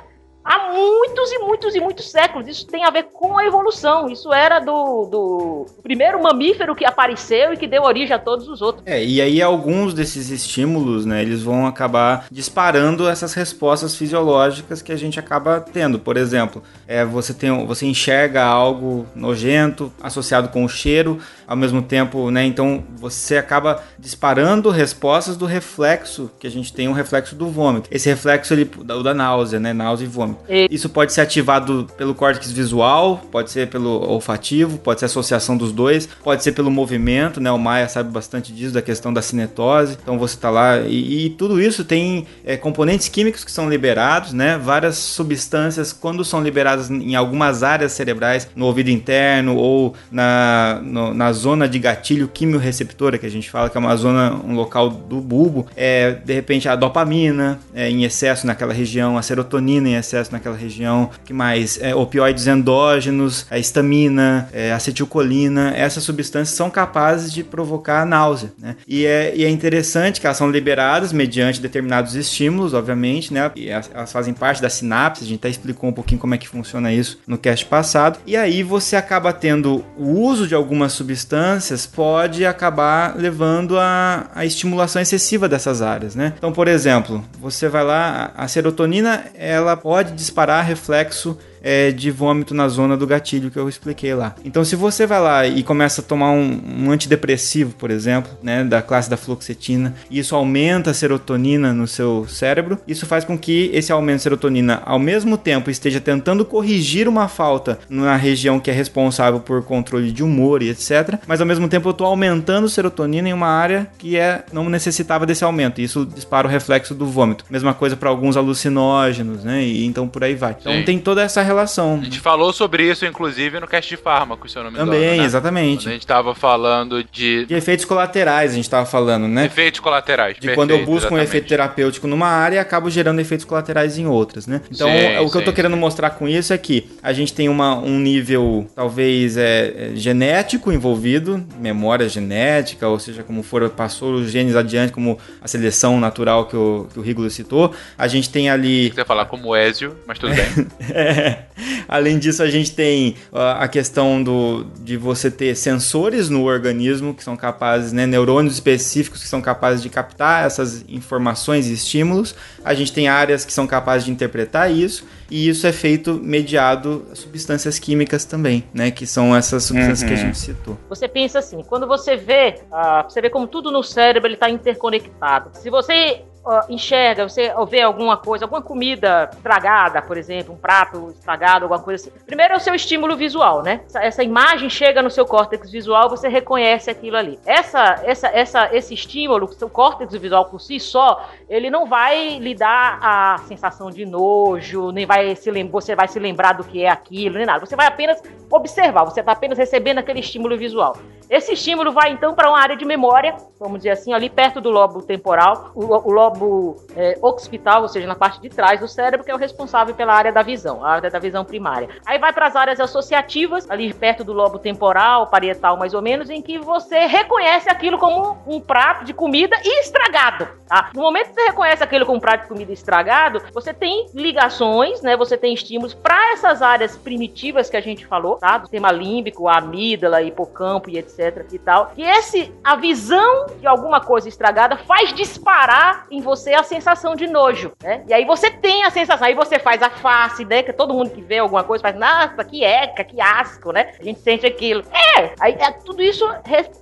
há muitos e muitos e muitos séculos. Isso tem a ver com a evolução. Isso era do, do primeiro mamífero que apareceu e que deu origem a todos os outros. É, e aí alguns desses estímulos, né, eles vão acabar disparando essas respostas fisiológicas que a gente acaba tendo. Por exemplo, é, você, tem, você enxerga algo nojento associado com o cheiro, ao mesmo tempo, né, então você acaba disparando respostas do reflexo, que a gente tem um reflexo do vômito. Esse reflexo, ele, o da náusea, né, náusea e vômito. E- Isso pode ser ativado pelo córtex visual, pode ser pelo olfativo, pode ser associação dos dois, pode ser pelo movimento, né? O Maia sabe bastante disso, da questão da cinetose. Então você tá lá e, e tudo isso tem é, componentes químicos que são liberados, né? Várias substâncias, quando são liberadas em algumas áreas cerebrais, no ouvido interno ou na, no- na zona de gatilho quimiorreceptora, que a gente fala que é uma zona, um local do bulbo, é, de repente a dopamina é, em excesso naquela região, a serotonina em excesso naquela região, que mais? É, opioides endógenos, a histamina, é, acetilcolina, essas substâncias são capazes de provocar náusea, né? E é, e é interessante que elas são liberadas mediante determinados estímulos, obviamente, né? E elas, fazem parte da sinapse, a gente até explicou um pouquinho como é que funciona isso no cast passado. E aí você acaba tendo o uso de algumas substâncias pode acabar levando a, a estimulação excessiva dessas áreas, né? Então, por exemplo, você vai lá, a serotonina, ela pode disparar reflexo é, de vômito na zona do gatilho que eu expliquei lá. Então, se você vai lá e começa a tomar um, um antidepressivo, por exemplo, né, da classe da fluoxetina, e isso aumenta a serotonina no seu cérebro, isso faz com que esse aumento de serotonina, ao mesmo tempo, esteja tentando corrigir uma falta na região que é responsável por controle de humor e etc. Mas ao mesmo tempo eu estou aumentando serotonina em uma área que é não necessitava desse aumento. E isso dispara o reflexo do vômito. Mesma coisa para alguns alucinógenos, né? E então por aí vai. Então Sim. tem toda essa relação. A gente falou sobre isso, inclusive, no cast de fármacos, se eu não me engano. Também, né? exatamente. Quando a gente tava falando de De efeitos colaterais, a gente estava falando, né? efeitos colaterais. De quando eu Perfeito, busco um exatamente. efeito terapêutico numa área acabo gerando efeitos colaterais em outras, né? Então, Sim, o que eu tô sim, querendo mostrar com isso é que a gente tem uma, um nível, talvez, é, é, genético envolvido, memória genética, ou seja, como for, passou os genes adiante, como a seleção natural que o, que o Rigolo citou. A gente tem ali Você falar como Ezio, mas tudo bem. é. Além disso, a gente tem a questão do, de você ter sensores no organismo que são capazes, né, neurônios específicos que são capazes de captar essas informações e estímulos. A gente tem áreas que são capazes de interpretar isso, e isso é feito mediado a substâncias químicas também, né, que são essas substâncias que a gente citou. Você pensa assim, quando você vê, ah, você vê como tudo no cérebro ele está interconectado. Se você ah, enxerga, você vê alguma coisa, alguma comida estragada, por exemplo, um prato estragado, alguma coisa assim. Primeiro é o seu estímulo visual, né? Essa, essa imagem chega no seu córtex visual, você reconhece aquilo ali. Essa, essa, essa, esse estímulo, o seu córtex visual por si só, ele não vai lhe dar a sensação de nojo, nem vai se você vai se lembrar do que é aquilo, nem nada. Você vai apenas observar, você está apenas recebendo aquele estímulo visual. Esse estímulo vai então para uma área de memória, vamos dizer assim, ali perto do lobo temporal, o, o lobo é, occipital, ou seja, na parte de trás do cérebro, que é o responsável pela área da visão, a área da visão primária. Aí vai para as áreas associativas, ali perto do lobo temporal, parietal mais ou menos, em que você reconhece aquilo como um prato de comida estragado. Tá? No momento que você reconhece aquilo como um prato de comida estragado, você tem ligações, né? Você tem estímulos para essas áreas primitivas que a gente falou, tá? Do sistema límbico, a amígdala, hipocampo e etc e tal. E esse, a visão de alguma coisa estragada faz disparar em você a sensação de nojo, né? E aí você tem a sensação, aí você faz a face, né? Que todo mundo que vê alguma coisa faz, nossa, que eca, que asco, né? A gente sente aquilo. É, aí é, tudo isso.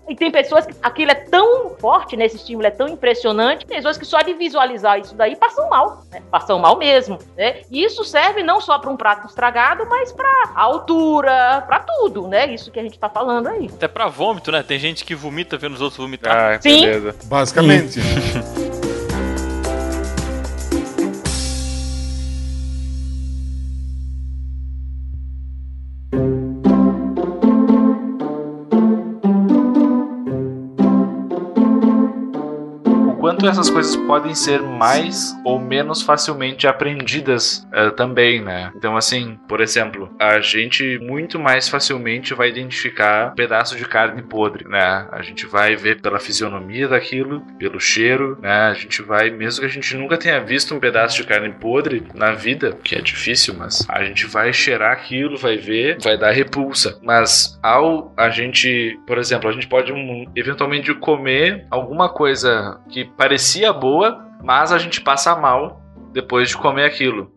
E tem pessoas que aquilo é tão forte, né? Esse estímulo é tão impressionante, tem pessoas que só de visualizar isso daí passam mal, né? Passam mal mesmo, né? E isso serve não só para um prato estragado, mas para altura, para tudo, né? Isso que a gente tá falando aí. Até pra vômito, né? Tem gente que vomita vendo os outros vomitar. Ah, Sim. beleza. Basicamente. quanto essas coisas podem ser mais ou menos facilmente aprendidas eh, também, né? Então, assim, por exemplo, a gente muito mais facilmente vai identificar um pedaço de carne podre, né? A gente vai ver pela fisionomia daquilo, pelo cheiro, né? A gente vai, mesmo que a gente nunca tenha visto um pedaço de carne podre na vida, que é difícil, mas a gente vai cheirar aquilo, vai ver, vai dar repulsa. Mas ao a gente, por exemplo, a gente pode um, eventualmente comer alguma coisa que parecia boa, mas a gente passa mal depois de comer aquilo.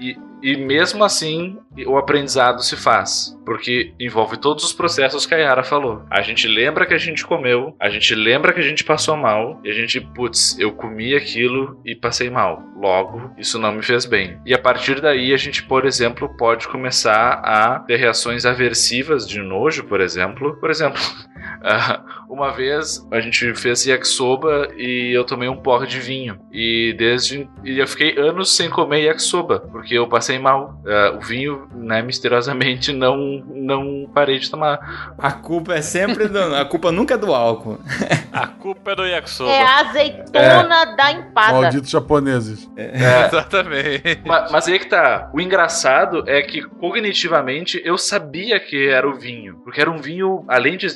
E, e mesmo assim, o aprendizado se faz, porque envolve todos os processos que a Yara falou. A gente lembra que a gente comeu, a gente lembra que a gente passou mal, e a gente, putz, eu comi aquilo e passei mal. Logo, isso não me fez bem. E a partir daí, a gente, por exemplo, pode começar a ter reações aversivas de nojo, por exemplo. Por exemplo, ah, uma vez a gente fez yakisoba e eu tomei um porre de vinho. E desde. E eu fiquei anos sem comer yakisoba, porque eu passei mal. Ah, o vinho, né, misteriosamente, não, não parei de tomar. A culpa é sempre do. A culpa nunca é do álcool. A culpa é do yakisoba. É a azeitona da empada. Malditos japoneses. Exatamente. Ma- Mas aí que tá. O engraçado é que cognitivamente eu sabia que era o vinho. Porque era um vinho, além de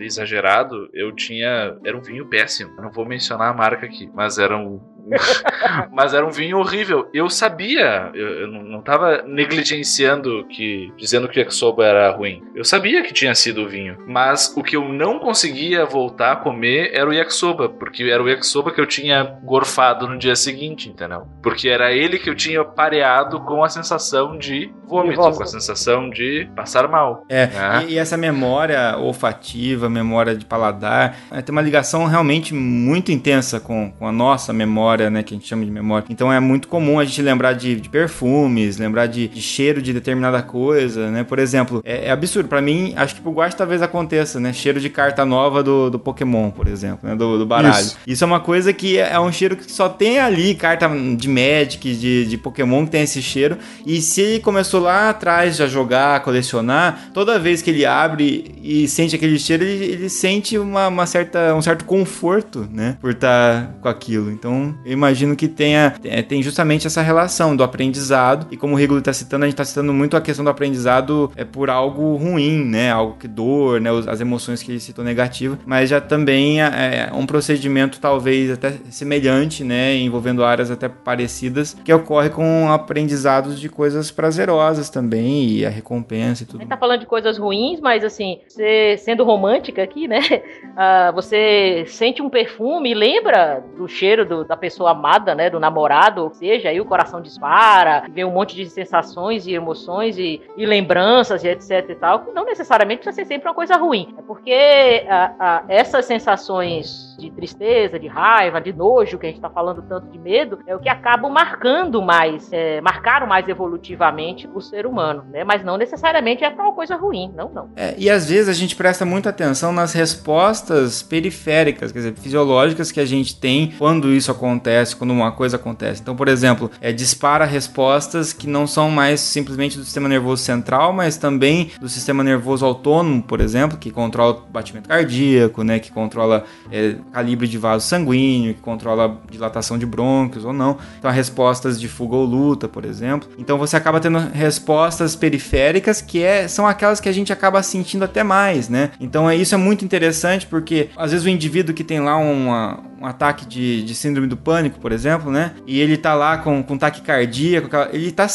exagerado, eu tinha. Era um vinho péssimo. Eu não vou mencionar a marca aqui, mas era um. mas era um vinho horrível. Eu sabia, eu, eu não não tava negligenciando que. dizendo que o yakisoba era ruim. Eu sabia que tinha sido o vinho. Mas o que eu não conseguia voltar a comer era o yakisoba. Porque era o yakisoba que eu tinha gorfado no dia seguinte, entendeu? Porque era ele que eu tinha pareado com a sensação de vômito, vômito. com a sensação de passar mal. É, né? e, e essa memória olfativa, memória de paladar, é, tem uma ligação realmente muito intensa com, com a nossa memória, né, que a gente chama de memória. Então é muito comum a gente lembrar de, de perfumes, lembrar de, de cheiro de determinada coisa, né? Por exemplo, é, é absurdo. Pra mim, acho que pro Guache talvez aconteça, né? Cheiro de carta nova do, do Pokémon, por exemplo, né? Do, do baralho. Isso. Isso. é uma coisa que é, é um cheiro que só tem ali, carta de Magic, de, de Pokémon que tem esse cheiro. E se ele começou lá atrás já jogar, a colecionar, toda vez que ele abre e sente aquele cheiro, ele, ele sente uma, uma certa, um certo conforto, né? Por estar com aquilo. Então, eu imagino que tenha, é, tem justamente essa relação do aprendizado. E como o Rigolo está citando, a gente está citando muito a questão do aprendizado é por algo ruim, né? Algo que dor, né? As emoções que ele citou negativas. Mas já também é é um procedimento talvez até semelhante, né? Envolvendo áreas até parecidas, que ocorre com aprendizados de coisas prazerosas também e a recompensa e A tudo. gente tá falando de coisas ruins, mas assim, você sendo romântica aqui, né? ah, você sente um perfume e lembra do cheiro do- da pessoa amada, né? Do namorado, ou seja, aí o coração dispara, vem um monte de sensações e emoções e, e lembranças e etc e tal, que não necessariamente precisa ser sempre uma coisa ruim. É porque ah, ah, essas sensações de de tristeza, de raiva, de nojo, que a gente está falando tanto de medo, é o que acabam marcando mais, é, marcaram mais evolutivamente o ser humano, né? Mas não necessariamente é para uma coisa ruim, não, não. É, e às vezes a gente presta muita atenção nas respostas periféricas, quer dizer, fisiológicas que a gente tem quando isso acontece, quando uma coisa acontece. Então, por exemplo, é, dispara respostas que não são mais simplesmente do sistema nervoso central, mas também do sistema nervoso autônomo, por exemplo, que controla batimento cardíaco, né, que controla é, calibre de vaso sanguíneo, que controla dilatação de brônquios ou não. Então, respostas de fuga ou luta, por exemplo. Então, você acaba tendo respostas periféricas que é, são aquelas que a gente acaba sentindo até mais, né? Então, é, isso é muito interessante porque às vezes o indivíduo que tem lá uma, um ataque de, de síndrome do pânico, por exemplo, né? E ele tá lá com, com taquicardia, com aquela, ele tá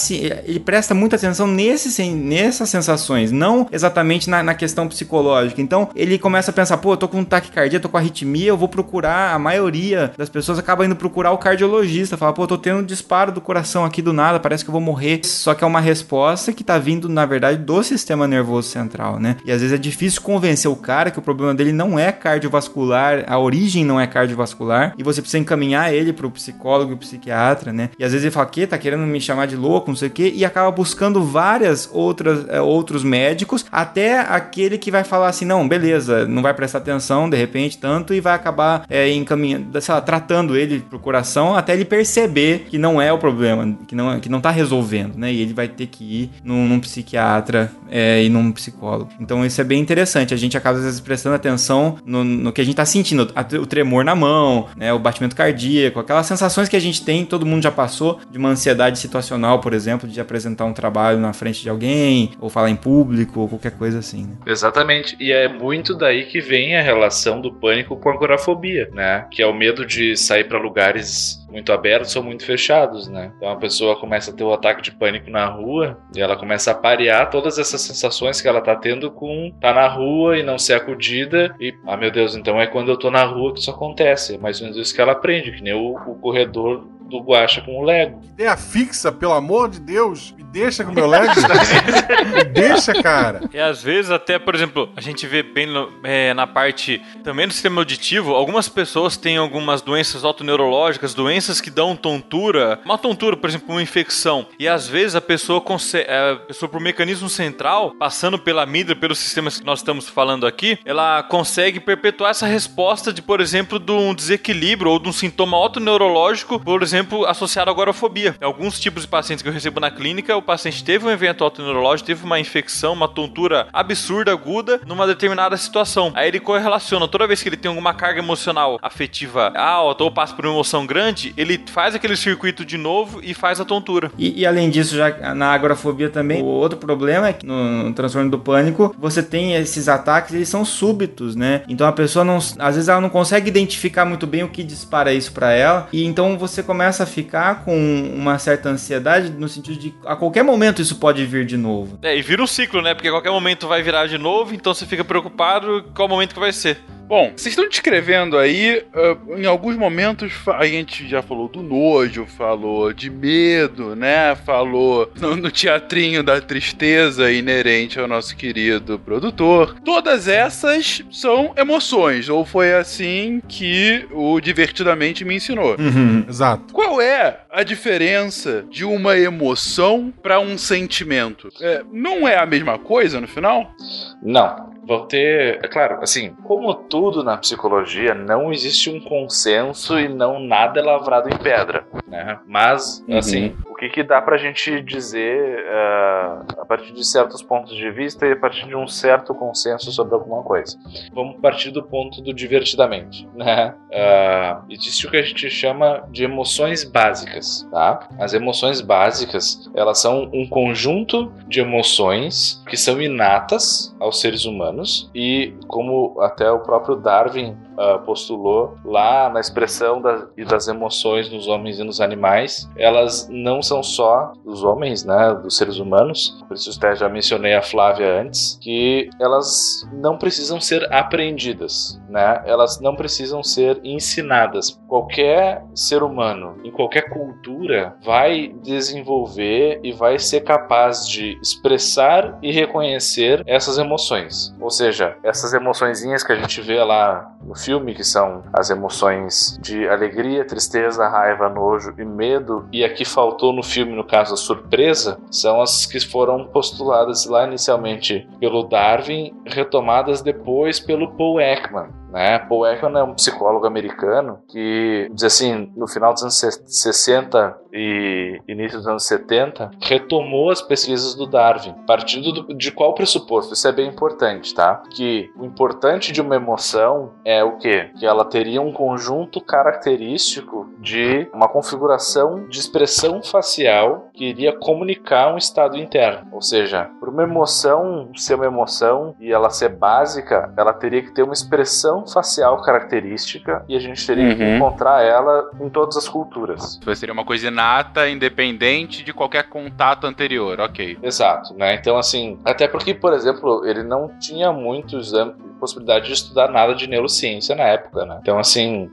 ele presta muita atenção nesse, nessas sensações, não exatamente na, na, questão psicológica. Então ele começa a pensar, pô, eu tô com taquicardia, tô com arritmia, eu vou procurar. A maioria das pessoas acaba indo procurar o cardiologista, fala, pô, eu tô tendo um disparo do coração aqui do nada, parece que eu vou morrer. Só que é uma resposta que tá vindo, na verdade, do sistema nervoso central, né? E às vezes é difícil convencer o cara que o problema dele não é cardiovascular, a origem não é cardiovascular, e você precisa encaminhar ele pro psicólogo e psiquiatra, né? E às vezes ele fala, que tá querendo me chamar de louco, não sei o quê, e acaba buscando várias outras é, outros médicos, até aquele que vai falar assim, não, beleza, não vai prestar atenção de repente tanto e vai acabar é, encaminhando, sei lá, tratando ele pro coração até ele perceber que não é o problema, que não, que não tá resolvendo, né? E ele vai ter que ir num, num psiquiatra é, e num psicólogo. Então isso é bem interessante, a gente acaba às vezes prestando atenção no, no que a gente tá sentindo, o tremor na mão, né, o batimento cardíaco, aquelas sensações que a gente tem, todo mundo já passou de uma ansiedade situacional, por exemplo, de apresentar um trabalho na frente de alguém, ou falar em público, ou qualquer coisa assim. Né? Exatamente. E é muito daí que vem a relação do pânico com a agorafobia, né? Que é o medo de sair para lugares muito abertos ou muito fechados, né? Então a pessoa começa a ter o um ataque de pânico na rua e ela começa a parear todas essas sensações que ela tá tendo com tá na rua e não ser acudida e, ah meu Deus, então é quando eu tô na rua que isso acontece. É mais ou menos isso que ela aprende, que nem o, o corredor do Guacha com o Lego. Ideia fixa, pelo amor de Deus. Me deixa com o meu Lego. cara. E às vezes até, por exemplo, a gente vê bem no, é, na parte também do sistema auditivo, algumas pessoas têm algumas doenças autoneurológicas, doenças que dão tontura. Uma tontura, por exemplo, uma infecção. E às vezes a pessoa consegue, é, a pessoa por mecanismo central, passando pela amígdala, pelos sistemas que nós estamos falando aqui, ela consegue perpetuar essa resposta de, por exemplo, de um desequilíbrio ou de um sintoma autoneurológico, por exemplo, associado à agorafobia. Alguns tipos de pacientes que eu recebo na clínica, o paciente teve um evento autoneurológico, teve uma infecção, uma tontura absurda, aguda, numa determinada situação. Aí ele correlaciona, toda vez que ele tem alguma carga emocional afetiva alta ou passa por uma emoção grande, ele faz aquele circuito de novo e faz a tontura. E, e além disso, já na agorafobia também, o outro problema é que no, no transtorno do pânico, você tem esses ataques, eles são súbitos, né? Então a pessoa não, às vezes ela não consegue identificar muito bem o que dispara isso para ela, e então você começa começa a ficar com uma certa ansiedade no sentido de a qualquer momento isso pode vir de novo. É, e vira um ciclo, né? Porque a qualquer momento vai virar de novo, então você fica preocupado qual momento que vai ser. Bom, vocês estão descrevendo aí, uh, em alguns momentos a gente já falou do nojo, falou de medo, né? Falou no, no, teatrinho da tristeza inerente ao nosso querido produtor. Todas essas são emoções, ou foi assim que o Divertidamente me ensinou. Uhum, exato. Qual é a diferença de uma emoção para um sentimento? É, não é a mesma coisa no final? Não vão ter, é claro, assim, como tudo na psicologia, não existe um consenso e não nada é lavrado em pedra, né? Mas, uhum. assim, o que, que dá pra gente dizer uh, a partir de certos pontos de vista e a partir de um certo consenso sobre alguma coisa? Vamos partir do ponto do divertidamente, né? Uh, existe o que a gente chama de emoções básicas, tá? As emoções básicas, elas são um conjunto de emoções que são inatas aos seres humanos humanos e como até o próprio Darwin uh, postulou lá na expressão das, e das emoções nos homens e nos animais, elas não são só dos homens, né, dos seres humanos. Por isso até já mencionei a Flávia antes, que elas não precisam ser aprendidas, né, elas não precisam ser ensinadas. Qualquer ser humano, em qualquer cultura, vai desenvolver e vai ser capaz de expressar e reconhecer essas emoções. Ou seja, essas emoçõezinhas que a gente vê lá no filme, que são as emoções de alegria, tristeza, raiva, nojo e medo, e aqui faltou no filme, no caso, a surpresa, são as que foram postuladas lá inicialmente pelo Darwin, retomadas depois pelo Paul Ekman. Né? Paul Ekman é um psicólogo americano que, diz assim, no final dos anos 60 e início dos anos 70, retomou as pesquisas do Darwin, partindo do, de qual pressuposto? Isso é bem importante, tá? Que o importante de uma emoção é o quê? Que ela teria um conjunto característico de uma configuração de expressão facial que iria comunicar um estado interno. Ou seja, para uma emoção ser uma emoção e ela ser básica, ela teria que ter uma expressão facial característica e a gente teria que Uhum. encontrar ela em todas as culturas. Seria uma coisa inata, independente de qualquer contato anterior, ok. Exato, né? Então, assim, até porque, por exemplo, ele não tinha muito exame, possibilidade de estudar nada de neurociência na época, né? Então, assim,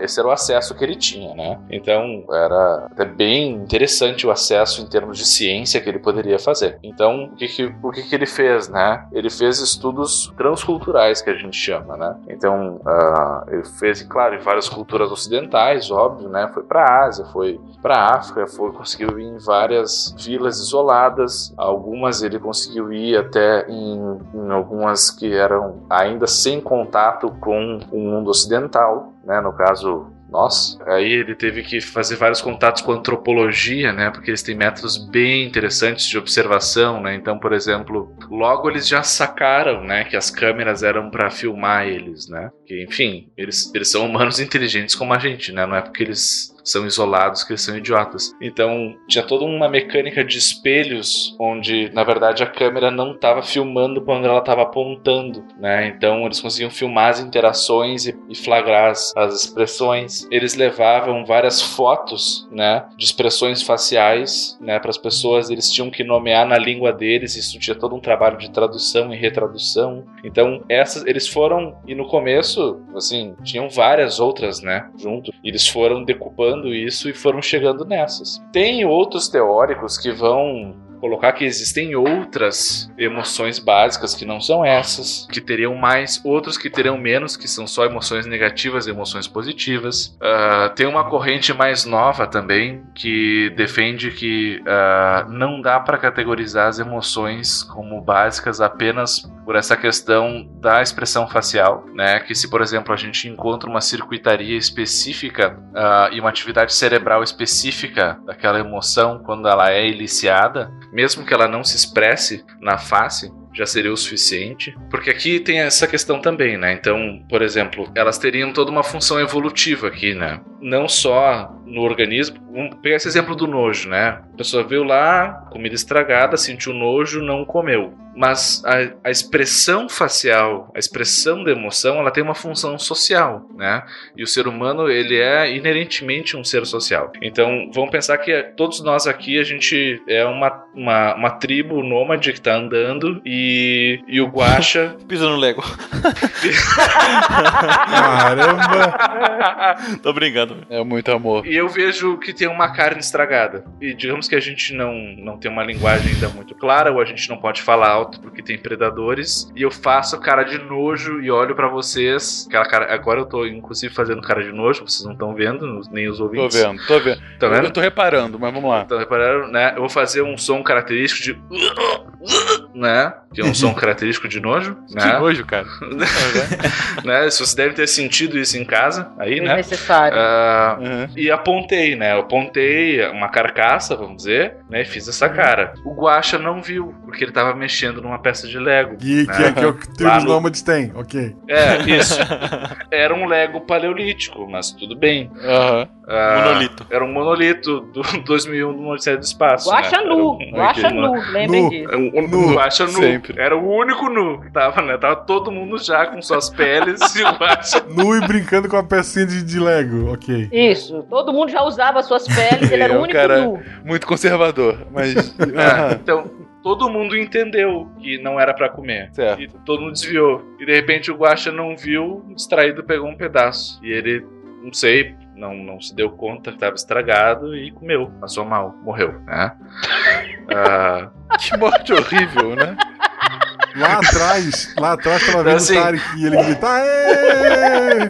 esse era o acesso que ele tinha, né? Então, era até bem interessante o acesso em termos de ciência que ele poderia fazer. Então, o que que, o que, que ele fez, né? Ele fez estudos transculturais, que a gente chama, né? Então, ah, ele fez, claro, em várias culturas ocidentais, óbvio, né? Foi para Ásia, foi para África, foi conseguiu ir em várias vilas isoladas. Algumas ele conseguiu ir até em, em algumas que eram ainda sem contato com o mundo ocidental, né? No caso nós. Aí ele teve que fazer vários contatos com antropologia, né? Porque eles têm métodos bem interessantes de observação, né? Então, por exemplo, logo eles já sacaram, né, que as câmeras eram para filmar eles, né? Que, enfim, eles, eles são humanos inteligentes como a gente, né? Não é porque eles são isolados que eles são idiotas. Então, tinha toda uma mecânica de espelhos onde, na verdade, a câmera não estava filmando quando ela estava apontando, né? Então, eles conseguiam filmar as interações e, e flagrar as, as expressões. Eles levavam várias fotos, né, de expressões faciais, né, para as pessoas. Eles tinham que nomear na língua deles. Isso tinha todo um trabalho de tradução e retradução. Então, essas eles foram e no começo, assim, tinham várias outras, né, junto. Eles foram decupando isso e foram chegando nessas. Tem outros teóricos que vão colocar que existem outras emoções básicas que não são essas, que teriam mais, outros que teriam menos, que são só emoções negativas e emoções positivas. Ah, tem uma corrente mais nova também que defende que ah, não dá para categorizar as emoções como básicas apenas por essa questão da expressão facial, né? Que se, por exemplo, a gente encontra uma circuitaria específica ah, e uma atividade cerebral específica daquela emoção quando ela é eliciada, mesmo que ela não se expresse na face, já seria o suficiente. Porque aqui tem essa questão também, né? Então, por exemplo, elas teriam toda uma função evolutiva aqui, né? Não só no organismo. Vamos pegar esse exemplo do nojo, né? A pessoa veio lá, comida estragada, sentiu nojo, não comeu. Mas a, a expressão facial, a expressão da emoção, ela tem uma função social, né? E o ser humano, ele é inerentemente um ser social. Então, vamos pensar que todos nós aqui, a gente é uma, uma, uma tribo nômade que tá andando e, e o Guaxa... Pisa no Lego. Caramba! Tô brincando. É muito amor. E eu vejo que tem uma carne estragada. E digamos que a gente não, não tem uma linguagem ainda muito clara, ou a gente não pode falar alto porque tem predadores. E eu faço cara de nojo e olho pra vocês. Aquela cara, agora eu tô inclusive fazendo cara de nojo, vocês não estão vendo, nem os Tô ouvintes. vendo, tô vendo. Tá vendo? Eu tô reparando, mas vamos lá. Então, repararam, né? Eu vou fazer um som característico de. Né? Que é um som característico de nojo. Que Né? nojo, cara. né? Vocês devem ter sentido isso em casa aí, né? Desnecessário. Ah, Uhum. e apontei, né? Eu apontei uma carcaça, vamos dizer, né? E fiz essa cara. O Guaxa não viu, porque ele tava mexendo numa peça de Lego. Que, que, né? que, é o que os no- nômades têm, ok. É, isso. Era um Lego paleolítico, mas tudo bem. Aham. Ah, Monolito. Era um monolito do 2001 do Odisseia do Espaço. Guaxa né? nu, um- guaxa ok, nu, lembrem Nu. disso. É um, um, Nu, um Guaxa nu. sempre. Era o único nu que tava, né? Tava todo mundo já com suas peles e o Guaxa Nu e brincando com a pecinha de, de Lego, ok. Isso, todo mundo já usava suas peles, ele era É, o o único cara- nu. Muito conservador, mas. É, então, todo mundo entendeu que não era pra comer. Certo. E todo mundo desviou. E de repente o Guaxa não viu, distraído, pegou um pedaço. E ele, não sei, não, não se deu conta que estava estragado e comeu. Passou mal, morreu, né? Ah, Que morte horrível, né? Lá atrás, lá atrás tava vendo Assim- o Tarek e ele grita, Aê!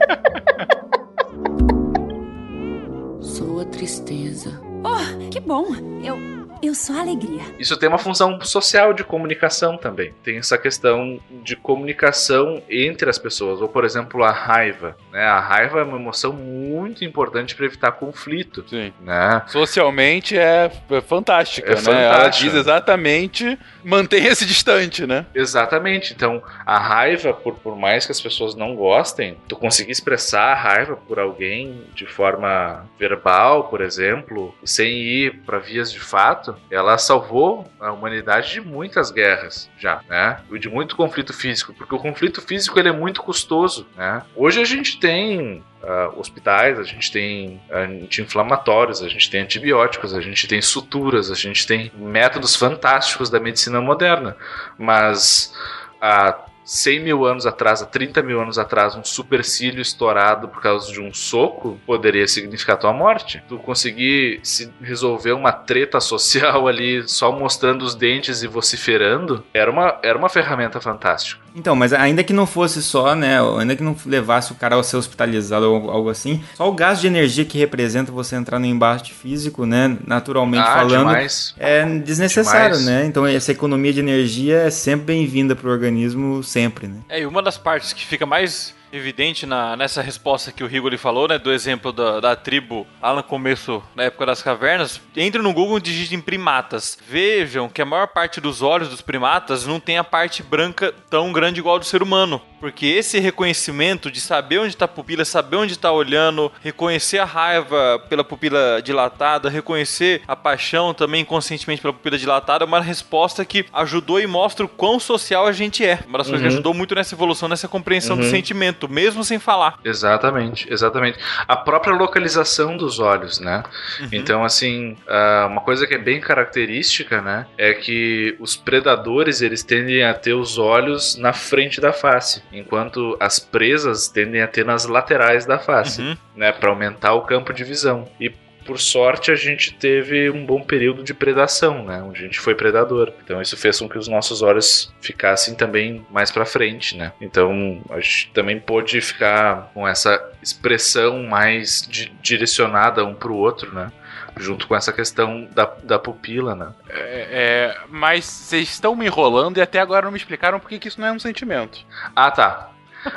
Sou a tristeza. Oh, que bom. Eu, eu sou a alegria. isso tem uma função social de comunicação também. Tem essa questão de comunicação entre as pessoas. Ou, por exemplo, a raiva. Né? A raiva é uma emoção muito importante para evitar conflito. Sim. Né? Socialmente é, é fantástica, É né? Ela fantástica. diz exatamente mantenha-se distante, né? Exatamente. Então, a raiva, por, por mais que as pessoas não gostem, tu conseguir expressar a raiva por alguém de forma verbal, por exemplo, sem ir para vias de fato, ela salvou a humanidade de muitas guerras já, né? E de muito conflito físico, porque o conflito físico ele é muito custoso, né? Hoje a gente tem ah, hospitais, a gente tem anti-inflamatórios, a gente tem antibióticos, a gente tem suturas, a gente tem métodos fantásticos da medicina moderna. Mas há 100 mil anos atrás, há 30 mil anos atrás, um supercílio estourado por causa de um soco poderia significar tua morte. Tu conseguir se resolver uma treta social ali só mostrando os dentes e vociferando era uma, era uma ferramenta fantástica. Então, mas ainda que não fosse só, né? Ainda que não levasse o cara a ser hospitalizado ou algo assim, só o gasto de energia que representa você entrar no embate físico, né? Naturalmente Ah, falando, demais. é desnecessário, Demais. né? Então essa economia de energia é sempre bem-vinda pro organismo, sempre, né? É, e uma das partes que fica mais evidente na, nessa resposta que o Rigoli falou, né, do exemplo da, da tribo lá no começo, na época das cavernas, entre no Google e digitem primatas. Vejam que a maior parte dos olhos dos primatas não tem a parte branca tão grande igual do ser humano. Porque esse reconhecimento de saber onde está a pupila, saber onde está olhando, reconhecer a raiva pela pupila dilatada, reconhecer a paixão também inconscientemente pela pupila dilatada, é uma resposta que ajudou e mostra o quão social a gente é. Uma das coisas que Uhum. ajudou muito nessa evolução, nessa compreensão do Uhum. sentimento, mesmo sem falar. Exatamente, exatamente. A própria localização dos olhos, né? Então, assim, ah, uma coisa que é bem característica, né? É que os predadores, eles tendem a ter os olhos na frente da face, enquanto as presas tendem a ter nas laterais da face, Uhum. né? Para aumentar o campo de visão. E por sorte, a gente teve um bom período de predação, né? Onde a gente foi predador. Então isso fez com que os nossos olhos ficassem também mais pra frente, né? Então a gente também pôde ficar com essa expressão mais di- direcionada um pro outro, né? Junto com essa questão da, da pupila, né? É, é, mas vocês estão me enrolando e até agora não me explicaram por que isso não é um sentimento. Ah, tá.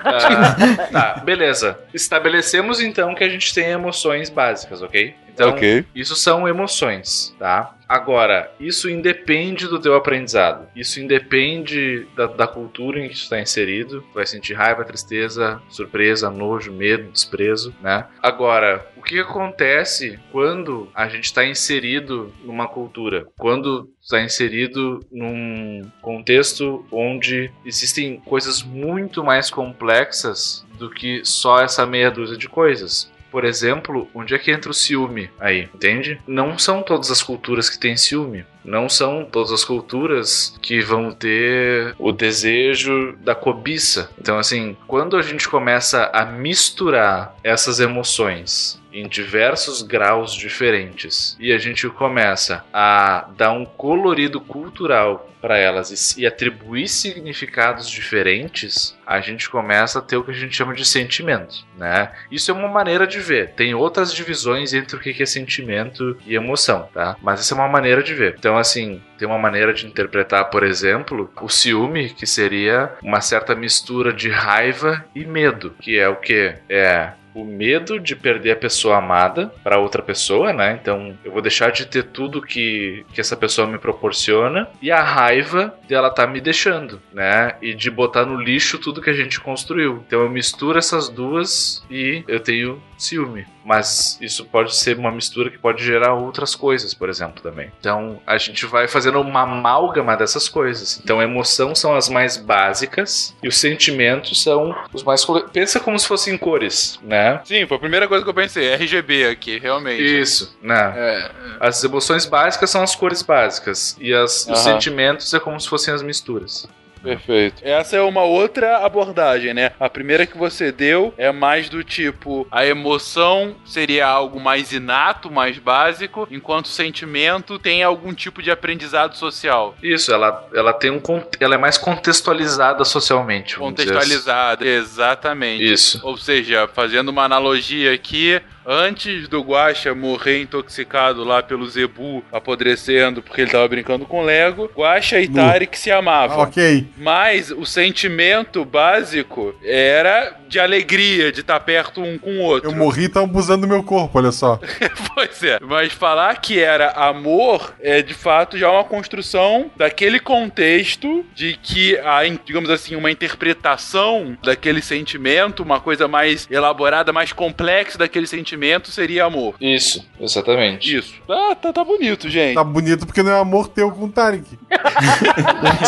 Ah, tá, beleza. Estabelecemos então que a gente tem emoções básicas, ok? Então, Ok. isso são emoções, tá? Agora, isso independe do teu aprendizado. Isso independe da, da cultura em que tu está inserido. Tu vai sentir raiva, tristeza, surpresa, nojo, medo, desprezo, né? Agora, o que acontece quando a gente está inserido numa cultura? Quando está inserido num contexto onde existem coisas muito mais complexas do que só essa meia dúzia de coisas. Por exemplo, onde é que entra o ciúme aí, entende? Não são todas as culturas que têm ciúme. Não são todas as culturas que vão ter o desejo da cobiça. Então, assim, quando a gente começa a misturar essas emoções em diversos graus diferentes e a gente começa a dar um colorido cultural para elas e, atribuir significados diferentes, a gente começa a ter o que a gente chama de sentimento, né? Isso é uma maneira de ver. Tem outras divisões entre o que é sentimento e emoção, tá? Mas essa é uma maneira de ver. Então, assim, tem uma maneira de interpretar, por exemplo, o ciúme, que seria uma certa mistura de raiva e medo, que é o que? É o medo de perder a pessoa amada para outra pessoa, né? Então eu vou deixar de ter tudo que, que essa pessoa me proporciona e a raiva dela tá me deixando, né? E de botar no lixo tudo que a gente construiu. Então eu misturo essas duas e eu tenho ciúme. Mas isso pode ser uma mistura que pode gerar outras coisas, por exemplo, também. Então a gente vai fazendo uma amálgama dessas coisas. Então a emoção são as mais básicas e os sentimentos são os mais. Pensa como se fossem cores, né? Sim, foi a primeira coisa que eu pensei. RGB aqui, realmente. Isso, né? É, As emoções básicas são as cores básicas e as, os Aham. sentimentos é como se fossem as misturas. Perfeito. Essa é uma outra abordagem, né? A primeira que você deu é mais do tipo: a emoção seria algo mais inato, mais básico, enquanto o sentimento tem algum tipo de aprendizado social. Isso, ela, ela tem um ela é mais contextualizada socialmente. vamos dizer assim. Exatamente. Isso. Ou seja, fazendo uma analogia aqui, antes do Guaxa morrer intoxicado lá pelo Zebu apodrecendo porque ele tava brincando com Lego, Guaxa e. Tarek se amavam. Ah, ok. Mas o sentimento básico era de alegria, de estar perto um com o outro. Eu morri e tá abusando do meu corpo, olha só. Pois é. Mas falar que era amor é de fato já uma construção daquele contexto de que a, digamos assim, uma interpretação daquele sentimento, uma coisa mais elaborada, mais complexa daquele sentimento seria amor. Isso, exatamente. Isso. Ah, tá, tá bonito, gente. Tá bonito porque não é amor teu com o Tarek.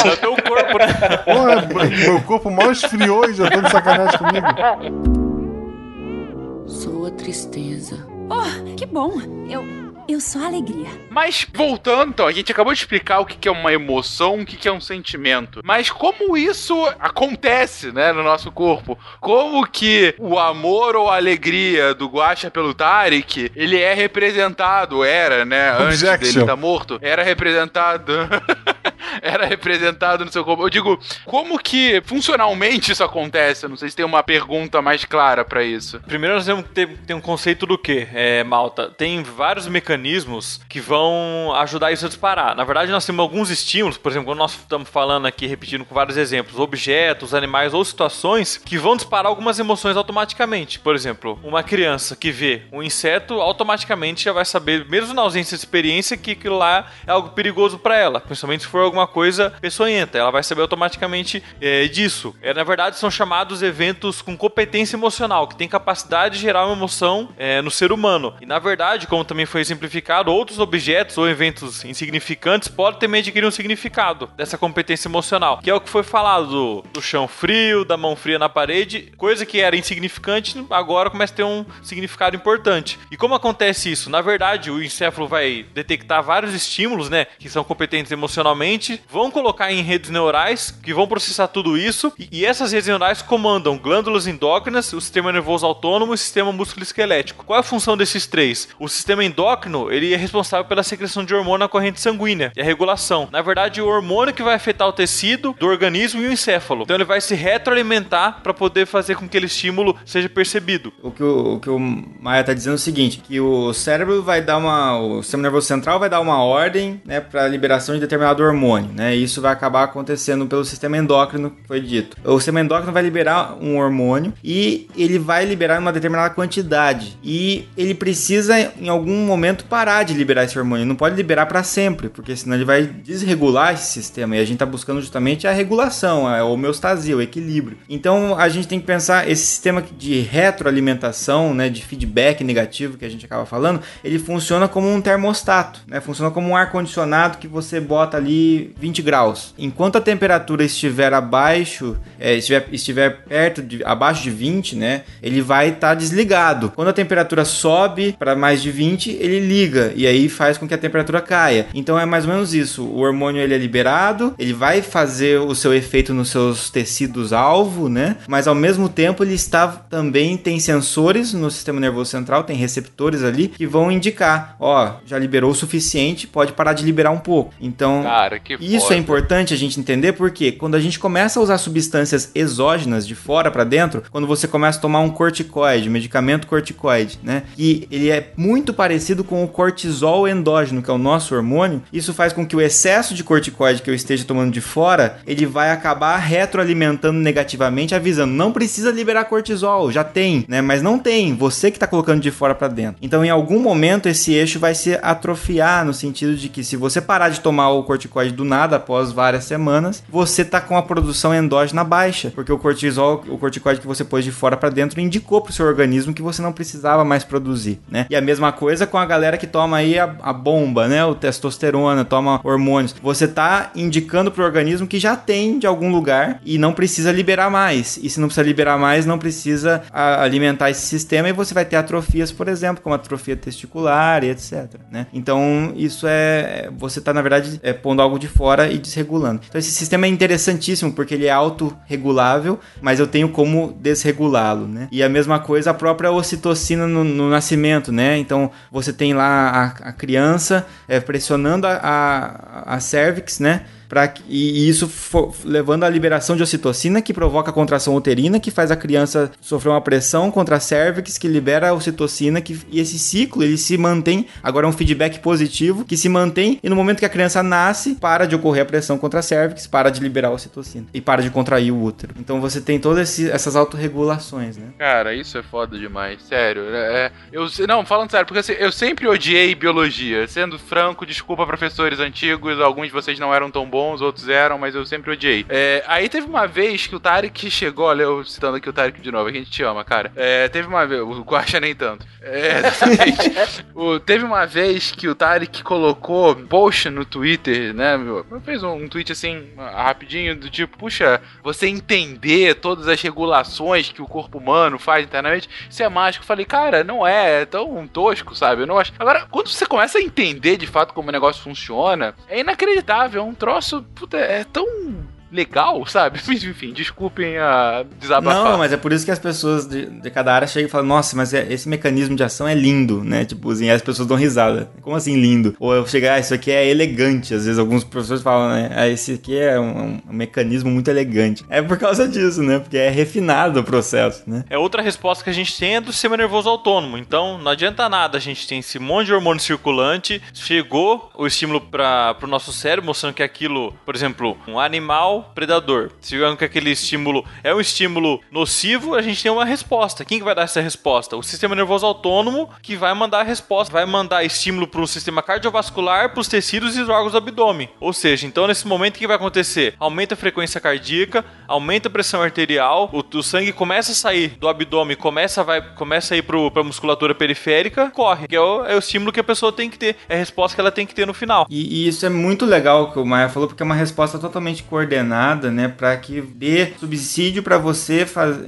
É o teu corpo, né? Porra, meu corpo mal esfriou e já tô de sacanagem comigo. Sou a tristeza. Oh, que bom. Eu, eu sou a alegria. Mas voltando, então, a gente acabou de explicar o que é uma emoção, o que é um sentimento. Mas como isso acontece, né, no nosso corpo? Como que o amor ou a alegria do Guaxa pelo Tarek, ele é representado, era, né, antes Objection. dele estar morto, era representado... Era representado no seu corpo. Eu digo, como que funcionalmente isso acontece? Eu não sei se tem uma pergunta mais clara pra isso. Primeiro nós temos que ter, ter um conceito do que, é, Malta? Tem vários mecanismos que vão ajudar isso a disparar. Na verdade, nós temos alguns estímulos, por exemplo, quando nós estamos falando aqui, repetindo com vários exemplos, objetos, animais ou situações que vão disparar algumas emoções automaticamente. Por exemplo, uma criança que vê um inseto, automaticamente já vai saber, mesmo na ausência de experiência, que aquilo lá é algo perigoso para ela, principalmente se for alguma coisa peçonhenta. Ela vai saber automaticamente é, disso. É, na verdade, são chamados eventos com competência emocional, que tem capacidade de gerar uma emoção é, no ser humano. E na verdade, como também foi outros objetos ou eventos insignificantes podem também adquirir um significado dessa competência emocional, que é o que foi falado do, chão frio, da mão fria na parede, coisa que era insignificante, agora começa a ter um significado importante. E como acontece isso? Na verdade, o encéfalo vai detectar vários estímulos, né, que são competentes emocionalmente, vão colocar em redes neurais que vão processar tudo isso, e, e essas redes neurais comandam glândulas endócrinas, o sistema nervoso autônomo e o sistema músculo-esquelético. Qual é a função desses três? O sistema endócrino, ele é responsável pela secreção de hormônio na corrente sanguínea e a regulação. Na verdade, o hormônio que vai afetar o tecido do organismo e o encéfalo. Então ele vai se retroalimentar para poder fazer com que aquele estímulo seja percebido. O que o, o que o Maia tá dizendo é o seguinte, que o cérebro vai dar uma... O sistema nervoso central vai dar uma ordem, né, pra liberação de determinado hormônio, né? E isso vai acabar acontecendo pelo sistema endócrino, que foi dito. O sistema endócrino vai liberar um hormônio e ele vai liberar uma determinada quantidade. E ele precisa, em algum momento, parar de liberar esse hormônio. Não pode liberar para sempre, porque senão ele vai desregular esse sistema. E a gente tá buscando justamente a regulação, a homeostasia, o equilíbrio. Então a gente tem que pensar esse sistema de retroalimentação, né, de feedback negativo que a gente acaba falando, ele funciona como um termostato, né? Funciona como um ar condicionado que você bota ali 20 graus. Enquanto a temperatura estiver abaixo, é, estiver, estiver perto de abaixo de 20, né, ele vai estar desligado. Quando a temperatura sobe para mais de 20, ele liga e aí faz com que a temperatura caia. Então é mais ou menos isso. O hormônio ele é liberado, ele vai fazer o seu efeito nos seus tecidos alvo, né? Mas ao mesmo tempo ele está também tem sensores no sistema nervoso central, tem receptores ali que vão indicar, ó, já liberou o suficiente, pode parar de liberar um pouco. Então, Cara, que isso foda. é importante a gente entender porque quando a gente começa a usar substâncias exógenas de fora para dentro, quando você começa a tomar um corticoide, medicamento corticoide, né? E ele é muito parecido com o cortisol endógeno, que é o nosso hormônio. Isso faz com que o excesso de corticoide que eu esteja tomando de fora, ele vai acabar retroalimentando negativamente, avisando, não precisa liberar cortisol, já tem, né? Mas não tem, você que tá colocando de fora para dentro. Então, em algum momento esse eixo vai se atrofiar no sentido de que se você parar de tomar o corticoide do nada após várias semanas, você tá com a produção endógena baixa, porque o cortisol, o corticoide que você pôs de fora para dentro indicou pro seu organismo que você não precisava mais produzir, né? E a mesma coisa com a galera que toma aí a, a bomba, né? O testosterona, toma hormônios. Você tá indicando pro organismo que já tem de algum lugar e não precisa liberar mais. E se não precisa liberar mais, não precisa a, alimentar esse sistema e você vai ter atrofias, por exemplo, como atrofia testicular e etc, né? Então, isso é você tá na verdade é, pondo algo de fora e desregulando. Então, esse sistema é interessantíssimo porque ele é autorregulável, mas eu tenho como desregulá-lo, né? E a mesma coisa a própria ocitocina no, no nascimento, né? Então, você tem lá a, a criança é, pressionando a, a, a cervix, né? E isso for, levando à liberação de ocitocina, que provoca a contração uterina, que faz a criança sofrer uma pressão contra a cervix, que libera a ocitocina, que, e esse ciclo ele se mantém, agora é um feedback positivo, que se mantém, e no momento que a criança nasce, para de ocorrer a pressão contra a cervix, para de liberar a ocitocina, e para de contrair o útero. Então você tem todas essas autorregulações, né? Cara, isso é foda demais, sério. É, eu, não, falando sério, porque assim, eu sempre odiei biologia. Sendo franco, desculpa professores antigos, alguns de vocês não eram tão bons bons, outros eram, mas eu sempre odiei. É, aí teve uma vez que o Tarek chegou, olha, eu citando aqui o Tarek de novo, a gente te ama, cara. É, teve uma vez, o Guaxa nem tanto. É, o, teve uma vez que o Tarek colocou post no Twitter, né? Fez um, um tweet assim, rapidinho, do tipo, puxa, você entender todas as regulações que o corpo humano faz internamente, isso é mágico. Eu falei, cara, não é, é tão tosco, sabe? Eu não acho. Agora, quando você começa a entender de fato como o negócio funciona, é inacreditável, é um troço puta, é tão legal, sabe? Mas enfim, desculpem a desabafar. Não, mas é por isso que as pessoas de, de cada área chegam e falam, nossa, mas é, esse mecanismo de ação é lindo, né? Tipo assim, as pessoas dão risada. Como assim lindo? Ou eu chegar, ah, isso aqui é elegante. Às vezes alguns professores falam, né? Ah, esse aqui é um, um, mecanismo muito elegante. É por causa disso, né? Porque é refinado o processo, né? É outra resposta que a gente tem é do sistema nervoso autônomo. Então, não adianta nada, a gente tem esse monte de hormônio circulante, chegou o estímulo para o nosso cérebro, mostrando que aquilo, por exemplo, um animal predador. Se vendo que aquele estímulo é um estímulo nocivo, a gente tem uma resposta. Quem que vai dar essa resposta? O sistema nervoso autônomo que vai mandar a resposta, vai mandar estímulo para o sistema cardiovascular, para os tecidos e os órgãos do abdômen. Ou seja, então nesse momento o que vai acontecer? Aumenta a frequência cardíaca, aumenta a pressão arterial, o, o sangue começa a sair do abdômen, começa, vai, começa a ir para a musculatura periférica, corre. Que é o, é o estímulo que a pessoa tem que ter, é a resposta que ela tem que ter no final. E, e isso é muito legal que o Maia falou, porque é uma resposta totalmente coordenada nada, né, para que dê subsídio para você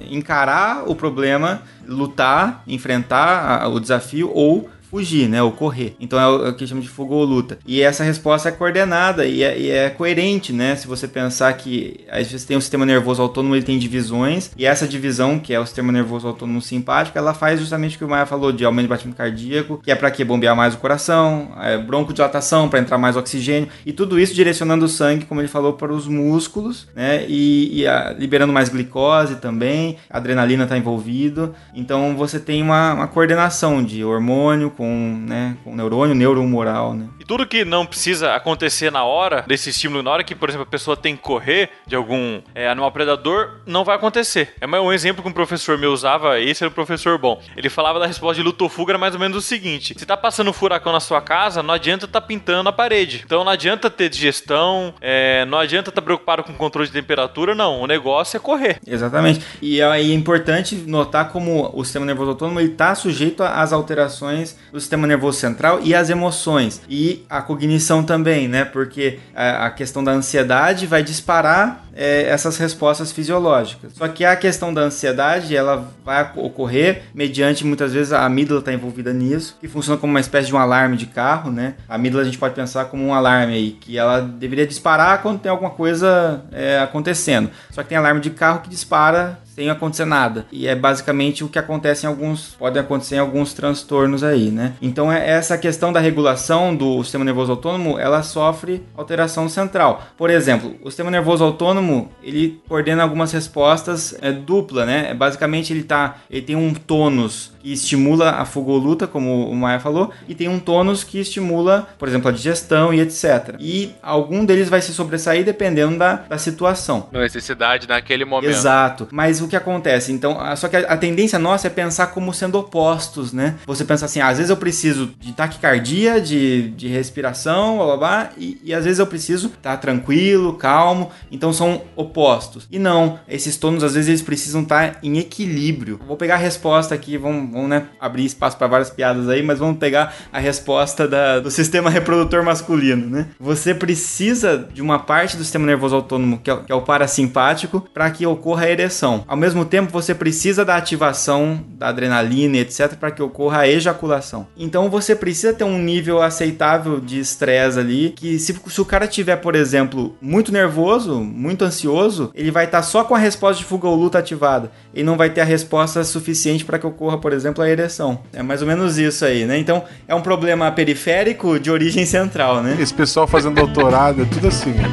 encarar o problema, lutar, enfrentar o desafio ou fugir, né? Ou correr. Então é o que chama de fuga ou luta. E essa resposta é coordenada e é, e é coerente, né? Se você pensar que às vezes tem o sistema nervoso autônomo, ele tem divisões, e essa divisão, que é o sistema nervoso autônomo simpático, ela faz justamente o que o Maia falou de aumento de batimento cardíaco, que é para que bombear mais o coração, é, broncodilatação para entrar mais oxigênio, e tudo isso direcionando o sangue, como ele falou, para os músculos, né? E, e a, liberando mais glicose também, adrenalina está envolvido. Então você tem uma, uma coordenação de hormônio com, né, com neurônio, neuromoral, né? E tudo que não precisa acontecer na hora desse estímulo, na hora que, por exemplo, a pessoa tem que correr de algum é, animal predador, não vai acontecer. É um exemplo que um professor meu usava, esse era o professor bom. Ele falava da resposta de luto ou fuga, era mais ou menos o seguinte: se tá passando um furacão na sua casa, não adianta tá pintando a parede. Então não adianta ter digestão, é, não adianta estar tá preocupado com controle de temperatura, não. O negócio é correr. Exatamente. E aí é importante notar como o sistema nervoso autônomo ele tá sujeito às alterações do sistema nervoso central e as emoções e a cognição também, né? Porque a, questão da ansiedade vai disparar é, essas respostas fisiológicas. Só que a questão da ansiedade ela vai ocorrer mediante muitas vezes a amígdala está envolvida nisso, que funciona como uma espécie de um alarme de carro, né? A amígdala a gente pode pensar como um alarme aí que ela deveria disparar quando tem alguma coisa é, acontecendo. Só que tem alarme de carro que dispara sem acontecer nada. E é basicamente o que acontece em alguns, pode acontecer em alguns transtornos aí, né? Então é essa questão da regulação do sistema nervoso autônomo, ela sofre alteração central. Por exemplo, o sistema nervoso autônomo, ele coordena algumas respostas é, dupla, né? É, basicamente ele tá, ele tem um tônus que estimula a fuga ou luta, como o Maia falou, e tem um tônus que estimula, por exemplo, a digestão e etc. E algum deles vai se sobressair dependendo da, da situação. Necessidade naquele momento. Exato. Mas o que acontece? Então, só que a, a tendência nossa é pensar como sendo opostos, né? Você pensa assim, ah, às vezes eu preciso de taquicardia, de, de respiração, blá blá blá, e, e às vezes eu preciso estar tranquilo, calmo. Então são opostos. E não, esses tônus às vezes eles precisam estar em equilíbrio. Vou pegar a resposta aqui, vamos, vamos né, abrir espaço para várias piadas aí, mas vamos pegar a resposta da- do sistema reprodutor masculino, né? Você precisa de uma parte do sistema nervoso autônomo, que é, que é o parasimpático, para que ocorra a ereção. Ao mesmo tempo, você precisa da ativação da adrenalina, etc, para que ocorra a ejaculação. Então você precisa ter um nível aceitável de estresse ali, que se, se o cara tiver, por exemplo, muito nervoso, muito ansioso, ele vai estar só com a resposta de fuga ou luta ativada. E não vai ter a resposta suficiente para que ocorra, por exemplo, a ereção. É mais ou menos isso aí, né? Então é um problema periférico de origem central, né? Esse pessoal fazendo doutorado, é tudo assim. É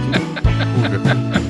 tudo.